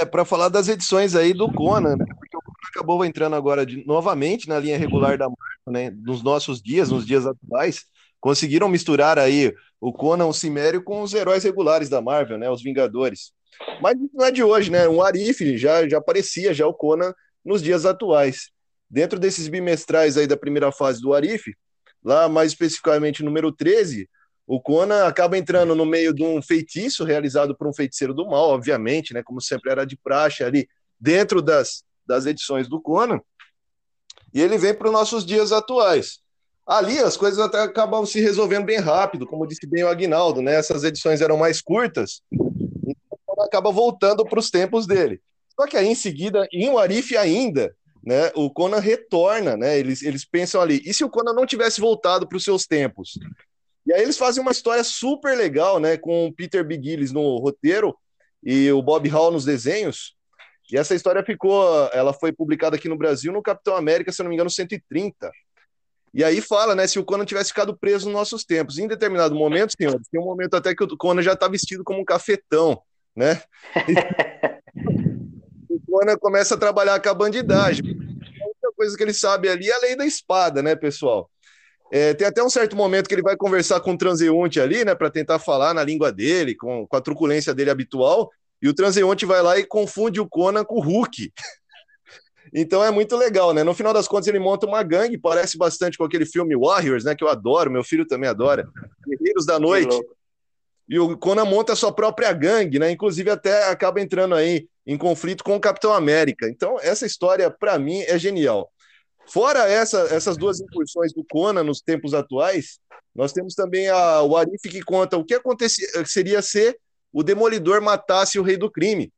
É, para falar das edições aí do Conan, né? Porque o Conan acabou entrando agora de- novamente na linha regular da Marvel, né? Nos nossos dias, nos dias atuais, conseguiram misturar aí o Conan, o Cimério, com os heróis regulares da Marvel, né? Os Vingadores. Mas não é de hoje, né? Um Arif já, já aparecia já o Conan nos dias atuais. Dentro desses bimestrais aí da primeira fase do Arif, lá mais especificamente número 13, o Conan acaba entrando no meio de um feitiço realizado por um feiticeiro do mal, obviamente, né? Como sempre era de praxe ali dentro das, das edições do Conan. E ele vem para os nossos dias atuais. Ali as coisas até acabam se resolvendo bem rápido, como disse bem o Agnaldo, né? Essas edições eram mais curtas, então acaba voltando para os tempos dele. Só que aí em seguida, em Warif ainda, né? O Conan retorna, né? Eles, eles pensam ali, e se o Conan não tivesse voltado para os seus tempos? E aí eles fazem uma história super legal, né? Com o Peter Bigillis no roteiro e o Bob Hall nos desenhos. E essa história ficou, ela foi publicada aqui no Brasil no Capitão América, se não me engano, 130. E aí fala, né, se o Conan tivesse ficado preso nos nossos tempos. Em determinado momento, senhores, tem um momento até que o Conan já está vestido como um cafetão, né? o Conan começa a trabalhar com a bandidagem. A única coisa que ele sabe ali é a lei da espada, né, pessoal? É, tem até um certo momento que ele vai conversar com o transeunte ali, né, para tentar falar na língua dele, com, com a truculência dele habitual, e o transeunte vai lá e confunde o Conan com o Hulk. Então é muito legal, né? No final das contas, ele monta uma gangue, parece bastante com aquele filme Warriors, né, que eu adoro, meu filho também adora, Guerreiros da Noite. E o Conan monta a sua própria gangue, né? Inclusive até acaba entrando aí em conflito com o Capitão América. Então, essa história, para mim, é genial. Fora essa, essas duas incursões do Conan nos tempos atuais, nós temos também a, o Arif que conta o que aconteceria seria se o Demolidor matasse o Rei do Crime.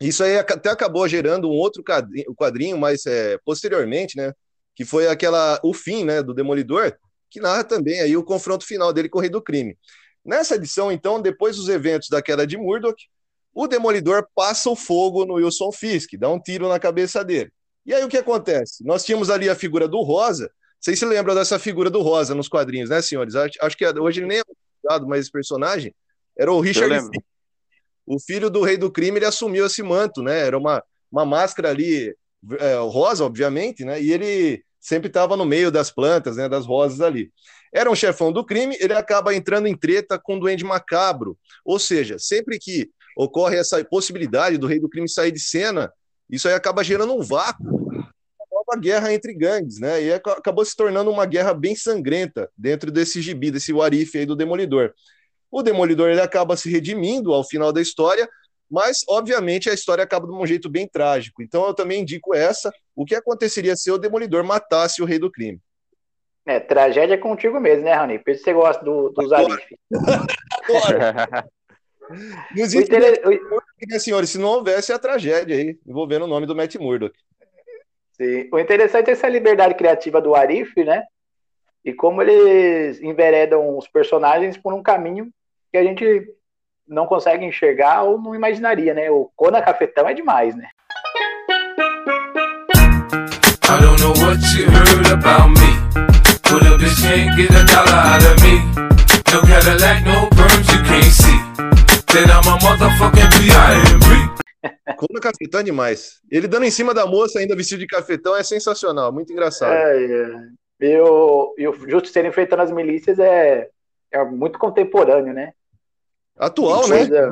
Isso aí até acabou gerando um outro quadrinho, quadrinho mais é, posteriormente, né? Que foi aquela o fim, né, do Demolidor, que narra também aí o confronto final dele com o Rei do Crime. Nessa edição, então, depois dos eventos da queda de Murdoch, o Demolidor passa o fogo no Wilson Fisk, dá um tiro na cabeça dele. E aí o que acontece? Nós tínhamos ali a figura do Rosa. Vocês se lembram dessa figura do Rosa nos quadrinhos, né, senhores? Acho, acho que hoje ele nem é usado, mas esse personagem era o Richard lembro. O filho do rei do crime, ele assumiu esse manto, né? Era uma, uma máscara ali, é, rosa, obviamente, né? E ele sempre estava no meio das plantas, né? Das rosas ali. Era um chefão do crime, ele acaba entrando em treta com o Duende Macabro. Ou seja, sempre que ocorre essa possibilidade do rei do crime sair de cena, isso aí acaba gerando um vácuo uma guerra entre gangues, né? E ac- acabou se tornando uma guerra bem sangrenta dentro desse gibi, desse Warif aí do Demolidor. O Demolidor ele acaba se redimindo ao final da história, mas obviamente a história acaba de um jeito bem trágico. Então eu também indico essa. O que aconteceria se o Demolidor matasse o Rei do Crime? É, tragédia é contigo mesmo, né, Rony? Por isso você gosta do, do Zarif. Não O existe inter- o- né, senhores, se não houvesse a tragédia aí, envolvendo o nome do Matt Murdock. Sim. O interessante é essa liberdade criativa do Arif, né? E como eles enveredam os personagens por um caminho que a gente não consegue enxergar ou não imaginaria, né? O Conan Cafetão é demais, né? I don't know what you heard about me. Bitch can't get a dollar out of me. No Cadillac, no perms, you can't see. Then I'm a motherfucking B.I.M.B. Como cafetão é demais. Ele dando em cima da moça, ainda vestido de cafetão, é sensacional, muito engraçado. É, é. E o, e o Justiceiro enfrentando as milícias é, é muito contemporâneo, né? Atual, né? Coisa-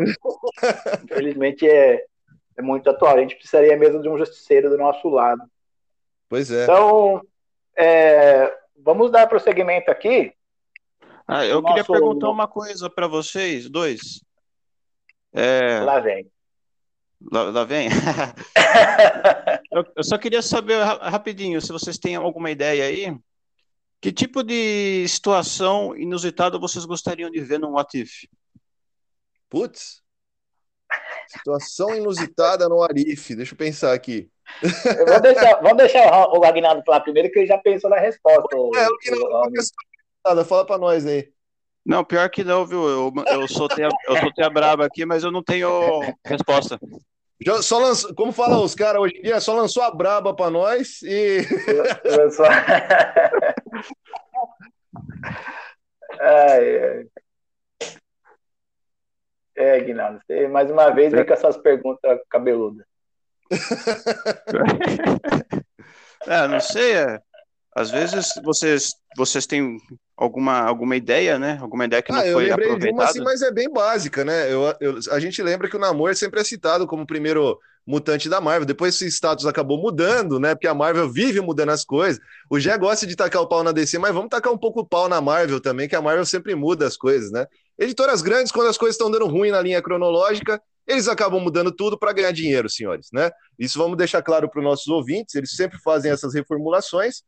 Infelizmente é, é muito atual. A gente precisaria mesmo de um Justiceiro do nosso lado. Pois é. Então, é, vamos dar prosseguimento aqui. Ah, eu O queria nosso- perguntar uma coisa para vocês, dois. É, Lá vem. lá, lá vem. eu, eu só queria saber ra- rapidinho se vocês têm alguma ideia aí. Que tipo de situação inusitada vocês gostariam de ver no What If? Putz. Situação inusitada no Arif. Deixa eu pensar aqui. Eu vou deixar, vamos deixar o Agnaldo falar primeiro, que ele já pensou na resposta. É, o que não o- nada, fala pra nós aí. Não, pior que não, viu? Eu, eu, soltei a, eu soltei a braba aqui, mas eu não tenho resposta. Já, só lançou, como falam os caras hoje em dia, só lançou a braba pra nós e. Ai, ai. É, Aguinaldo, você mais uma vez vem com essas perguntas cabeludas. É, não sei. É, às vezes vocês, vocês têm alguma, alguma ideia, né? Alguma ideia que não Ah, eu foi de uma aproveitada. assim, mas é bem básica, né? Eu, eu- a gente lembra que o Namor sempre é citado como o primeiro mutante da Marvel. Depois esse status acabou mudando, né? Porque a Marvel vive mudando as coisas. O Gé gosta de tacar o pau na DC, mas vamos tacar um pouco o pau na Marvel também, que a Marvel sempre muda as coisas, né? Editoras grandes, quando as coisas estão dando ruim na linha cronológica, eles acabam mudando tudo para ganhar dinheiro, senhores, né? Isso vamos deixar claro para os nossos ouvintes, eles sempre fazem essas reformulações.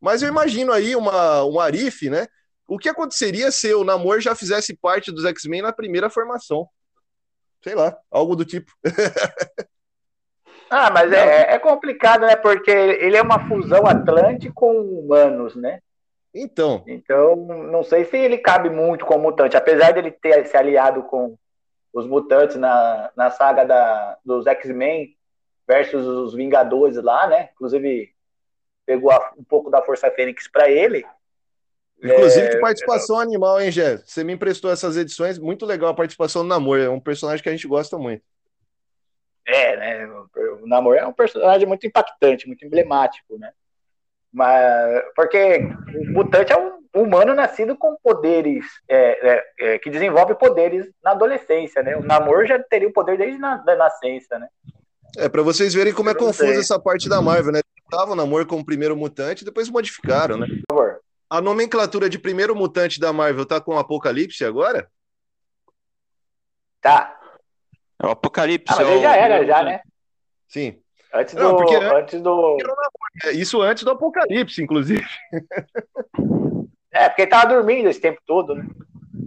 Mas eu imagino aí uma, um Arif, né? O que aconteceria se o Namor já fizesse parte dos X-Men na primeira formação? Sei lá, algo do tipo. Ah, mas é, é complicado, né? Porque ele é uma fusão Atlante com humanos, né? Então, Então, não sei se ele cabe muito como mutante. Apesar dele ter se aliado com os mutantes na, na saga da, dos X-Men versus os Vingadores lá, né? Inclusive, pegou a- um pouco da Força Fênix para ele. inclusive É, que participação animal, hein, Gé? Você me emprestou essas edições, muito legal a participação do Namor, é um personagem que a gente gosta muito. É, né? O Namor é um personagem muito impactante, muito emblemático, né? Mas porque o mutante é um humano nascido com poderes, é, é, é, que desenvolve poderes na adolescência, né? O Namor já teria o poder desde na, da nascença, né? É, para vocês verem como é confusa essa parte da Marvel, né? Tava o Namor como primeiro mutante, depois modificaram, né? Por favor. A nomenclatura de primeiro mutante da Marvel tá com o Apocalipse agora? Tá. É o Apocalipse. Ah, mas é o já era, já, mutante. né? Sim. Antes do. Não, porque- Antes do. É, Isso antes do Apocalipse, inclusive. É, porque ele tava dormindo esse tempo todo, né?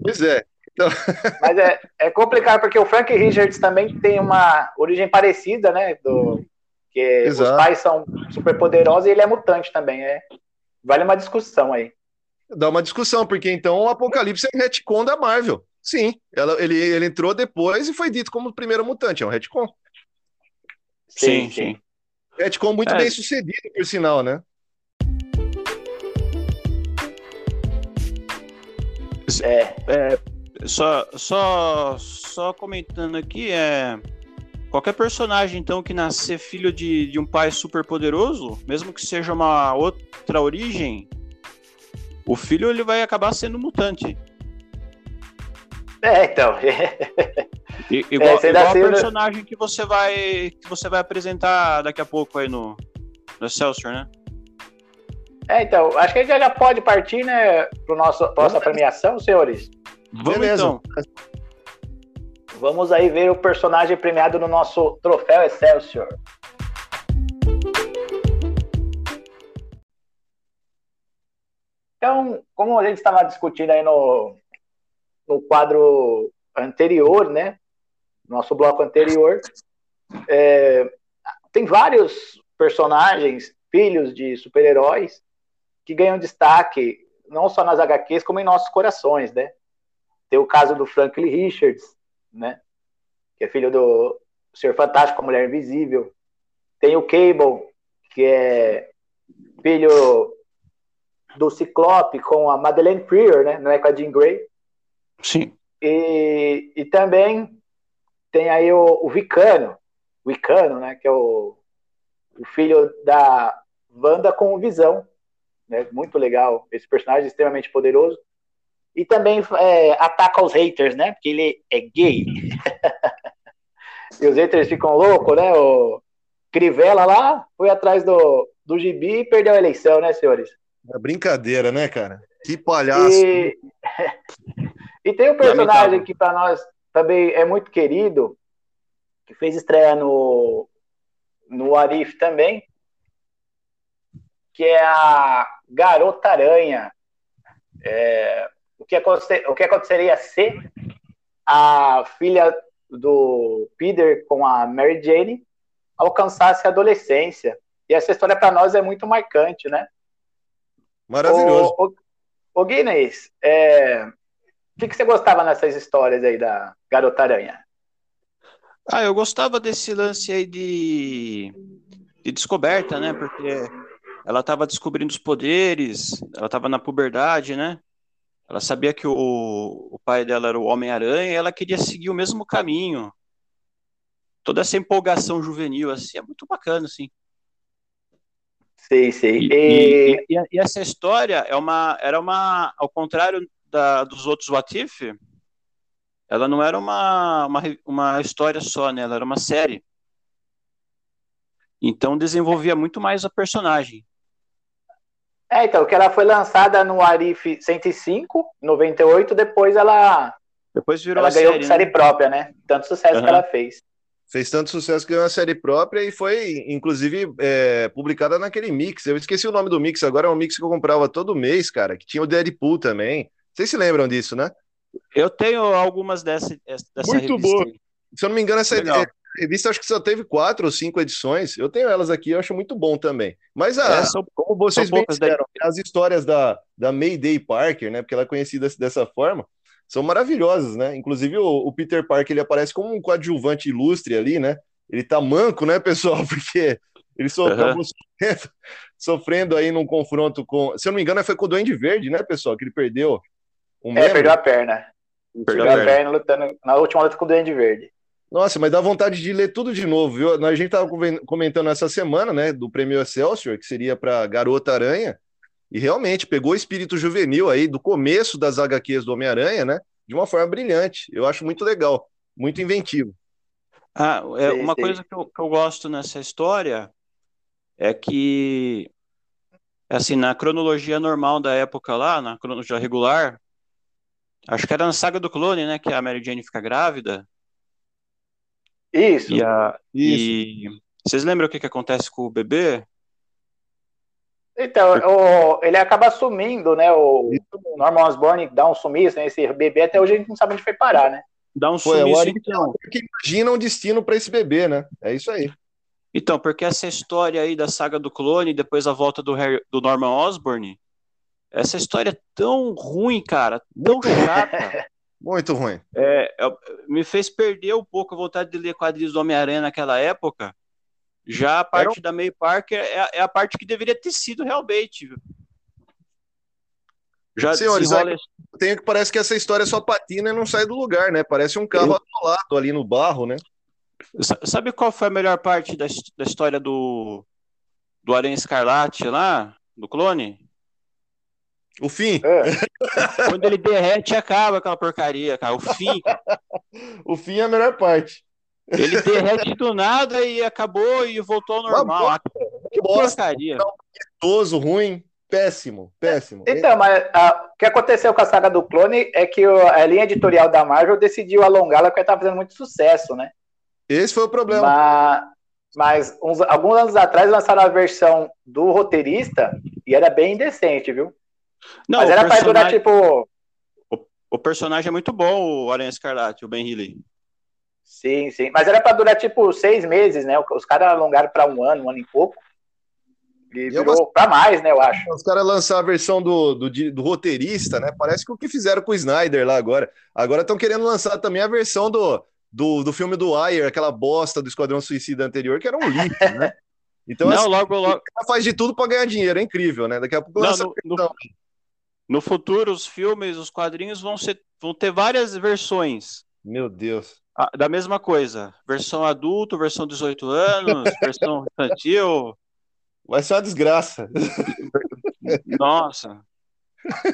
Pois é. Mas é, é complicado, porque o Frank Richards também tem uma origem parecida, né? Do, que Exato. os pais são super poderosos e ele é mutante também. É, vale uma discussão aí. Dá uma discussão, porque então o Apocalipse é um retcon da Marvel. Sim, ela- ele, ele entrou depois e foi dito como o primeiro mutante, é um retcon. Sim, sim. Retcon muito É. bem sucedido, por sinal, né? É, Só, só, só comentando aqui, é. Qualquer personagem, então, que nascer filho de, de um pai super poderoso, mesmo que seja uma outra origem, o filho ele vai acabar sendo mutante. é então. Igual você igual a nasceu- personagem que você vai que você vai apresentar daqui a pouco aí no, no Excelsior, né? É, então, acho que a gente já pode partir, né, para nossa nossa premiação, senhores. Vamos Beleza. então. Vamos aí ver o personagem premiado no nosso troféu Excelsior. Então, como a gente estava discutindo aí no, no quadro anterior, né? Nosso bloco anterior, é, tem vários personagens, filhos de super-heróis, que ganham destaque, não só nas HQs, como em nossos corações, né? Tem o caso do Franklin Richards, né? Que é filho do Senhor Fantástico, a Mulher Invisível. Tem o Cable, que é filho do Ciclope com a Madeleine Pryor, né? Não é com a Jean Grey. Sim. E, e também tem aí o, o Vicano, Vicano, né? Que é o, o filho da Wanda com o Visão. Né? Muito legal. Esse personagem é extremamente poderoso. E também é, ataca os haters, né? Porque ele é gay. e os haters ficam loucos, né? O Crivella lá foi atrás do, do gibi e perdeu a eleição, né, senhores? É brincadeira, né, cara? Que palhaço. E, e tem um personagem que para nós também é muito querido, que fez estreia no, no Arif também, que é a Garota Aranha. É, o, que o que aconteceria se a filha do Peter com a Mary Jane alcançasse a adolescência. E essa história para nós é muito marcante, né? Maravilhoso. O, o, o Guinness, é, o que, que você gostava nessas histórias aí da Garota Aranha? Ah, eu gostava desse lance aí de, de descoberta, né? Porque ela estava descobrindo os poderes, ela estava na puberdade, né? Ela sabia que o, o pai dela era o Homem-Aranha e ela queria seguir o mesmo caminho. Toda essa empolgação juvenil, assim, é muito bacana, assim. Sei, sei. E, E- e- e- e essa história é uma, era uma, ao contrário da, dos outros What If, ela não era uma, uma, uma história só, né? Ela era uma série. Então desenvolvia muito mais a personagem. É, então, que ela foi lançada no Arif 105, 98, depois ela, Depois virou ela a ganhou série, série né? própria, né? Tanto sucesso que Aham. ela fez. Fez tanto sucesso que ganhou uma série própria e foi, inclusive, é, publicada naquele mix. Eu esqueci o nome do mix agora, é um mix que eu comprava todo mês, cara, que tinha o Deadpool também. Vocês se lembram disso, né? Eu tenho algumas dessa, dessa Muito revista boa. Se eu não me engano, essa Legal. revista acho que só teve quatro ou cinco edições. Eu tenho elas aqui, eu acho muito bom também. Mas a, É, são- como vocês bem disseram, as histórias da, da Mayday Parker, né? Porque ela é conhecida dessa forma, são maravilhosas, né? Inclusive o, o Peter Parker ele aparece como um coadjuvante ilustre ali, né? Ele tá manco, né, pessoal? Porque ele Aham. acabou sofrendo, sofrendo aí num confronto com. Se eu não me engano, foi com o Duende Verde, né, pessoal? Que ele perdeu um É, membro. perdeu a perna. Perdeu Perdeu a a perna. perna lutando na última luta com o Duende Verde. Nossa, mas dá vontade de ler tudo de novo, viu? A gente tava conven- comentando essa semana, né, do Prêmio Excelsior, que seria para Garota Aranha, e realmente pegou o espírito juvenil aí do começo das HQs do Homem-Aranha, né, de uma forma brilhante. Eu acho muito legal, muito inventivo. Ah, é, uma coisa que eu, que eu gosto nessa história é que, assim, na cronologia normal da época lá, na cronologia regular, acho que era na saga do clone, né, que a Mary Jane fica grávida, Isso. e, a, Isso. e vocês lembram o que, que acontece com o bebê? Então, o- ele acaba sumindo, né? O Norman Osborn dá um sumiço, né? Esse bebê até hoje a gente não sabe onde foi parar, né? Dá um Pô, é sumiço, então. Porque imagina um destino para esse bebê, né? É isso aí. Então, porque essa história aí da saga do clone, depois a volta do, Harry- do Norman Osborn, essa história é tão ruim, cara, tão chata. Muito ruim. É, é, me fez perder um pouco a vontade de ler quadrinhos do Homem-Aranha naquela época. Já a parte da May Parker é, a- é a parte que deveria ter sido realmente. Já Senhores, desenrola aí- Tem que parece que essa história só patina e não sai do lugar, né? Parece um carro atolado ali no barro, né? Sa- Sabe qual foi a melhor parte da, da história do, do Aranha Escarlate lá, do clone? O fim. É. Quando ele derrete, acaba aquela porcaria, cara. O fim, O fim é a melhor parte. ele derrete do nada e acabou e voltou ao normal. Uma Ah, Que porcaria. Toso, ruim. péssimo, péssimo. Então, mas a, o que aconteceu com a saga do clone é que o, a linha editorial da Marvel decidiu alongá-la porque estava fazendo muito sucesso, né? Esse foi o problema. Mas, mas uns, alguns anos atrás lançaram a versão do roteirista e era bem indecente, viu? Não, mas o era pra durar, personagem- tipo. O personagem é muito bom, o Aranha Escarlate, o Ben Healy. Sim, sim. Mas era pra durar, tipo, seis meses, né? Os caras alongaram pra um ano, um ano e pouco. E é virou uma- pra mais, né? Eu acho. Os caras lançaram a versão do, do, do roteirista, né? Parece que o que fizeram com o Snyder lá agora. Agora estão querendo lançar também a versão do, do, do filme do Wire, aquela bosta do Esquadrão Suicida anterior, que era um lixo, né? Então, não, assim, logo, logo. o cara faz de tudo pra ganhar dinheiro, é incrível, né? Daqui a pouco Não, lança no- a versão. No futuro, os filmes, os quadrinhos vão, ser, vão ter várias versões Meu Deus. ah, da mesma coisa. Versão adulto, versão 18 anos, versão infantil. Vai ser uma desgraça. Nossa.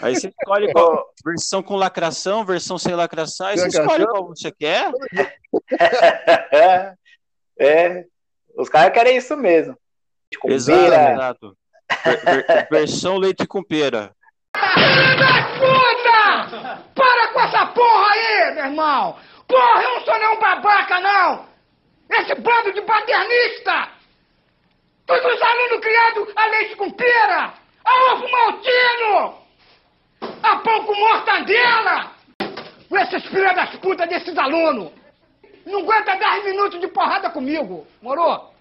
Aí você escolhe qual versão com lacração, versão sem lacração, aí você escolhe qual você quer. é. Os caras querem isso mesmo. Exato, exato. Ver- ver- versão leite com pera. Puta! Para com essa porra aí, meu irmão! Porra, eu não sou nenhum babaca, não! Esse bando de paternista! Todos os alunos criados a leite com pera! A ovo maltino! A pão com mortadela! Com esses filhos das putas desses alunos! Não aguenta 10 minutos de porrada comigo, morou?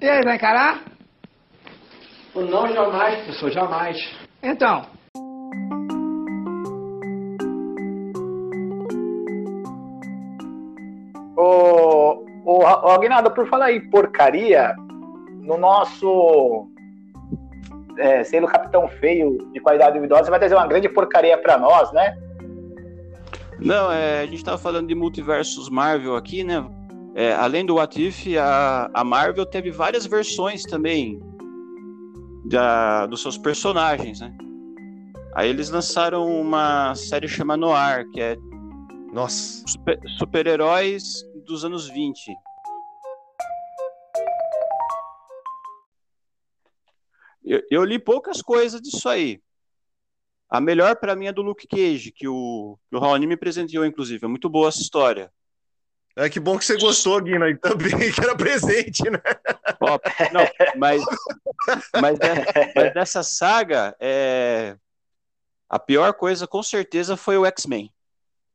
E aí, vai encarar? Não, jamais, professor, jamais. Então. O, o, o Aguinaldo, por falar em porcaria, no nosso é, selo Capitão Feio de qualidade duvidosa, você vai trazer uma grande porcaria pra nós, né? Não, é, a gente estava falando de multiversos Marvel aqui, né? É, além do What If, a, a Marvel teve várias versões também da, dos seus personagens, né? Aí eles lançaram uma série chamada Noir, que é Nossa. super- super-heróis dos anos 20. Eu, eu li poucas coisas disso aí. A melhor pra mim é do Luke Cage, que o, que o Raoni me presenteou, inclusive. É muito boa essa história. É que bom que você gostou, Guina, e também que era presente, né? Ó, não, mas, mas, mas dessa saga, é, a pior coisa com certeza foi o X-Men.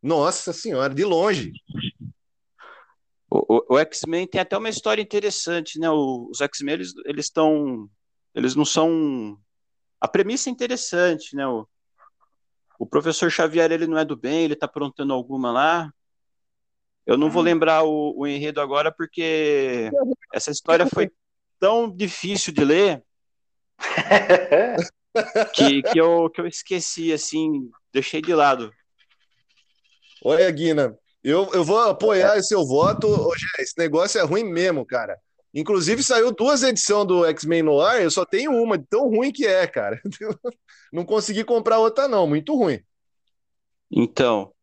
Nossa senhora, de longe. O, o- o X-Men tem até uma história interessante, né? O- os X-Men, eles, eles estão. Eles não são. A premissa é interessante, né? O, o professor Xavier, ele não é do bem, ele tá aprontando alguma lá. Eu não vou lembrar o, o enredo agora, porque essa história foi tão difícil de ler que, que, eu, que eu esqueci, assim, deixei de lado. Olha, Guina, eu, eu vou apoiar o seu voto. Gé, esse negócio é ruim mesmo, cara. Inclusive, saiu duas edições do X-Men no ar, eu só tenho uma, de tão ruim que é, cara. Não consegui comprar outra, não, muito ruim. Então,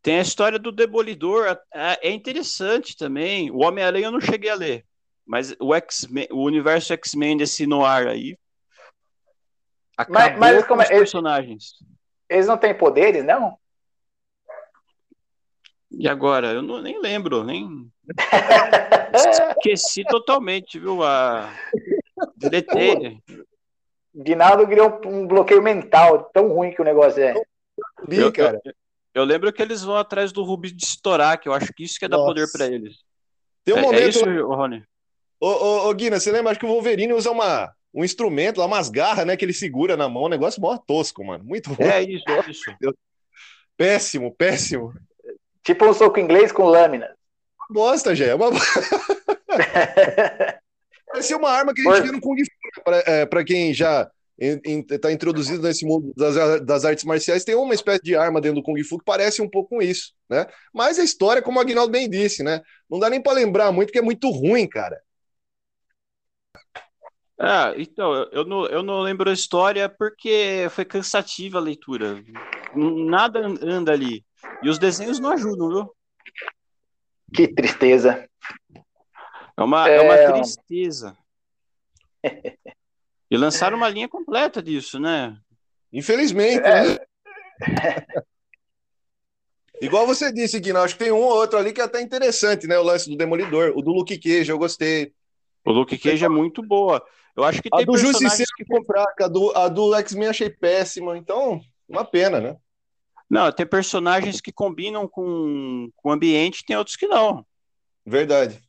tem a história do Demolidor, é interessante também. O Homem-Aranha eu não cheguei a ler, mas o X-Men, o universo X-Men desse noir aí acabou mas com como é- os personagens. Eles não têm poderes, não? E agora? Eu não, nem lembro, nem esqueci totalmente, viu? A... Deletei. Guinaldo criou um bloqueio mental, tão ruim que o negócio é. Eu, cara. eu- eu lembro que eles vão atrás do Rubi de estourar, que eu acho que isso que é dar poder pra eles. Tem um é, é momento. isso, Rony? Ô, ô, ô, Guina, você lembra? Acho que o Wolverine usa uma, um instrumento lá, umas garras, né? Que ele segura na mão. Um negócio mó tosco, mano. Muito ruim. É isso, é isso. Péssimo, péssimo. Tipo um soco inglês com lâmina. Bosta, já. É uma... Parecia uma arma que a gente vê no Kung Fu. Pra, é, pra quem já está introduzido nesse mundo das, das artes marciais, tem uma espécie de arma dentro do Kung Fu que parece um pouco com isso, né? Mas a história, como o Agnaldo bem disse, né? Não dá nem para lembrar muito, porque é muito ruim, cara. Ah, então, eu- não, eu não lembro a história porque foi cansativa a leitura. Nada an- anda ali. E os desenhos não ajudam, viu? Que tristeza. É uma, É. é uma tristeza. E lançaram uma linha completa disso, né? Infelizmente, né? Igual você disse, Guina, acho que tem um ou outro ali que é até interessante, né? O lance do Demolidor, o do Luke Cage, eu gostei. O Luke Cage é muito boa. Eu acho que A tem do personagens Justiceiro que... fraca, a do, a do X-Men achei péssima, então, uma pena, né? Não, tem personagens que combinam com, com o ambiente, tem outros que não. Verdade.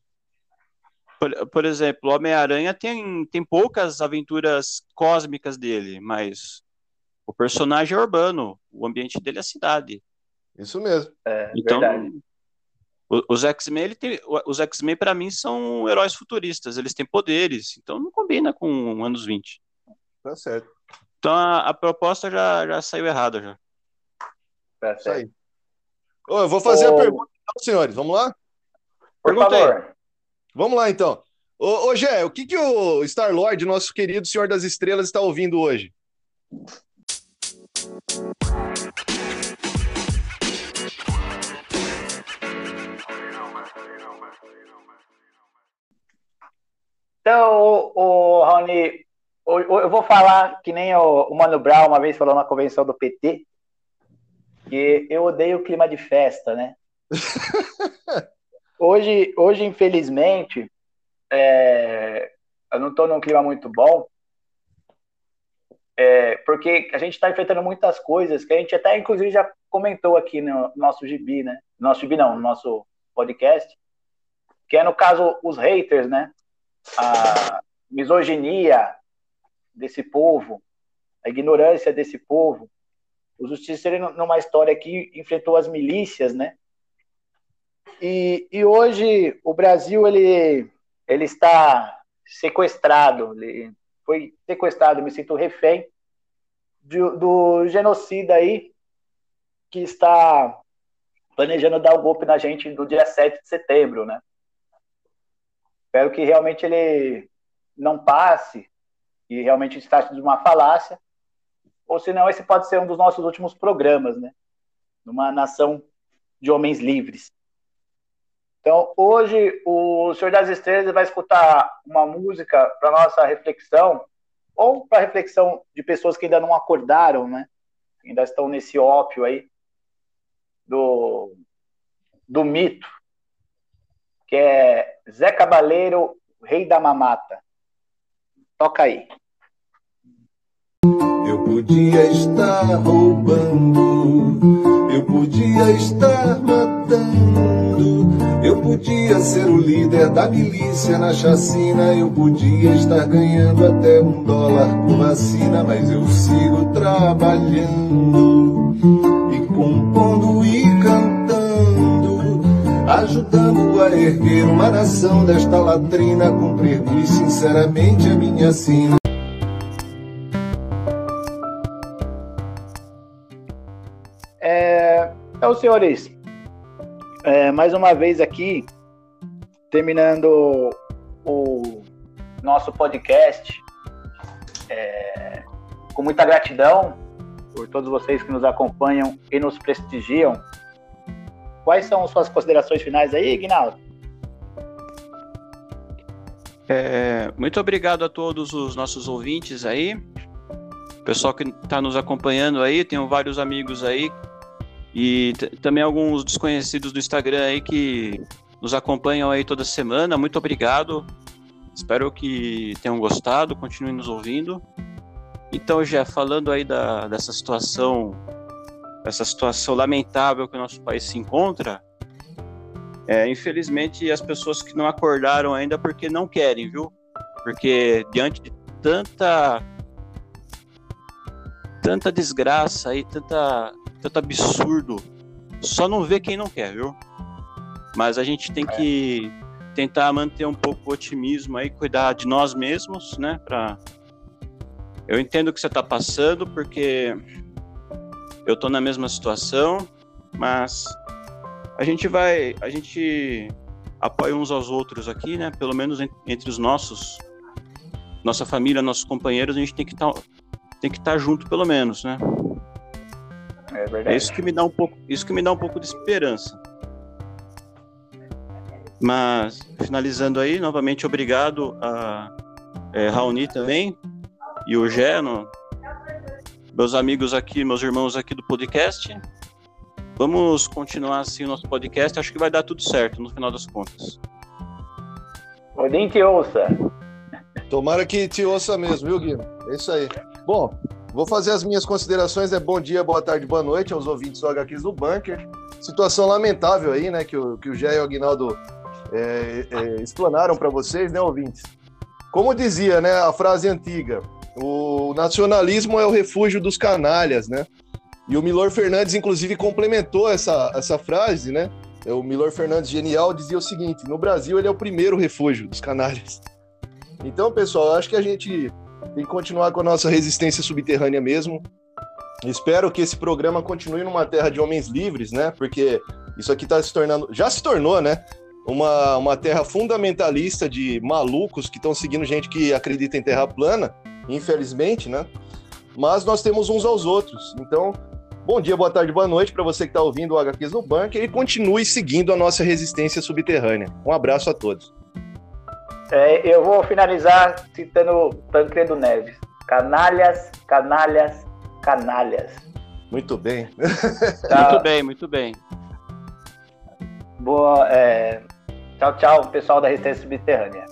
Por, por exemplo, o Homem-Aranha tem, tem poucas aventuras cósmicas dele, mas o personagem é urbano, o ambiente dele é a cidade. Isso mesmo. É, Então, verdade. os X-Men, ele tem- os X-Men para mim são heróis futuristas, eles têm poderes, então não combina com anos 20. Tá certo. Então a, a proposta já, já saiu errada já. Tá Isso certo. aí. Ô, eu vou fazer Ô, a pergunta, então, senhores. Vamos lá? Por Pergunta aí. Vamos lá, então. Ô, ô Gé, o que, que o Star-Lord, nosso querido Senhor das Estrelas, está ouvindo hoje? Então, o, o Raoni, o- o- eu vou falar que nem o, o Mano Brown uma vez falou na convenção do PT, que eu odeio o clima de festa, né? hoje, hoje, infelizmente, é, eu não estou num clima muito bom, é, porque a gente está enfrentando muitas coisas que a gente até, inclusive, já comentou aqui no nosso gibi, né? Nosso gibi não, no nosso podcast, que é, no caso, os haters, né? a misoginia desse povo, a ignorância desse povo. O Justiceiro, numa história que enfrentou as milícias, né? E, e hoje o Brasil ele, ele está sequestrado, ele foi sequestrado, me sinto refém do, do genocida aí que está planejando dar o golpe na gente no dia 7 de setembro, né? Espero que realmente ele não passe e realmente trate de uma falácia, ou senão esse pode ser um dos nossos últimos programas, né? Numa nação de homens livres. Então, hoje, o Senhor das Estrelas vai escutar uma música para nossa reflexão, ou para reflexão de pessoas que ainda não acordaram, né? Ainda estão nesse ópio aí do, do mito, que é Zé Cabaleiro, Rei da Mamata. Toca aí. Eu podia estar roubando, eu podia estar matando, eu podia ser o líder da milícia na chacina, eu podia estar ganhando até um dólar por vacina, mas eu sigo trabalhando e compondo e cantando, ajudando a erguer uma nação desta latrina, cumprir muito sinceramente a minha sina. É, então, senhores, é, mais uma vez aqui, terminando o nosso podcast, é, com muita gratidão por todos vocês que nos acompanham e nos prestigiam. Quais são suas considerações finais aí, Guinaldo? É, muito obrigado a todos os nossos ouvintes aí, pessoal que está nos acompanhando aí, tenho vários amigos aí e também alguns desconhecidos do Instagram aí que nos acompanham aí toda semana. Muito obrigado. Espero que tenham gostado, continuem nos ouvindo. Então, já falando aí da, dessa situação, essa situação lamentável que o nosso país se encontra, é, infelizmente as pessoas que não acordaram ainda porque não querem, viu? Porque diante de tanta tanta desgraça aí, tanta tanto absurdo, só não vê quem não quer, viu? Mas a gente tem que tentar manter um pouco o otimismo aí, cuidar de nós mesmos, né, Pra... Eu entendo o que você tá passando porque eu tô na mesma situação, mas a gente vai, a gente apoia uns aos outros aqui, né? Pelo menos en- entre os nossos, nossa família, nossos companheiros, a gente tem que estar, tem que estar junto pelo menos, né? É É verdade. isso que me dá um pouco, isso que me dá um pouco de esperança. Mas finalizando aí, novamente obrigado a é, Raoni também e o Geno, meus amigos aqui, meus irmãos aqui do podcast. Vamos continuar assim o nosso podcast. Acho que vai dar tudo certo no final das contas. Odin te ouça. Tomara que te ouça mesmo, viu, Guilherme? É isso aí. Bom, vou fazer as minhas considerações. É bom dia, boa tarde, boa noite aos ouvintes do HQs do Bunker. Situação lamentável aí, né, que o, que o Jé e o Aguinaldo é, é, explanaram para vocês, né, ouvintes? Como dizia, né, a frase antiga, o nacionalismo é o refúgio dos canalhas, né? E o Milor Fernandes, inclusive, complementou essa, essa frase, né? O Milor Fernandes, genial, dizia o seguinte: no Brasil ele é o primeiro refúgio dos canalhas. Então, pessoal, acho que a gente que continuar com a nossa resistência subterrânea mesmo. Espero que esse programa continue numa terra de homens livres, né? Porque isso aqui está se tornando, já se tornou, né? Uma, uma terra fundamentalista de malucos que estão seguindo gente que acredita em terra plana, infelizmente, né? Mas nós temos uns aos outros. Então, bom dia, boa tarde, boa noite para você que está ouvindo o HQs no Bunker e continue seguindo a nossa resistência subterrânea. Um abraço a todos. É, eu vou finalizar citando Tancredo Neves. Canalhas, canalhas, canalhas. Muito bem. Tá. Muito bem, muito bem. Boa, é... Tchau, tchau, pessoal da Resistência Subterrânea.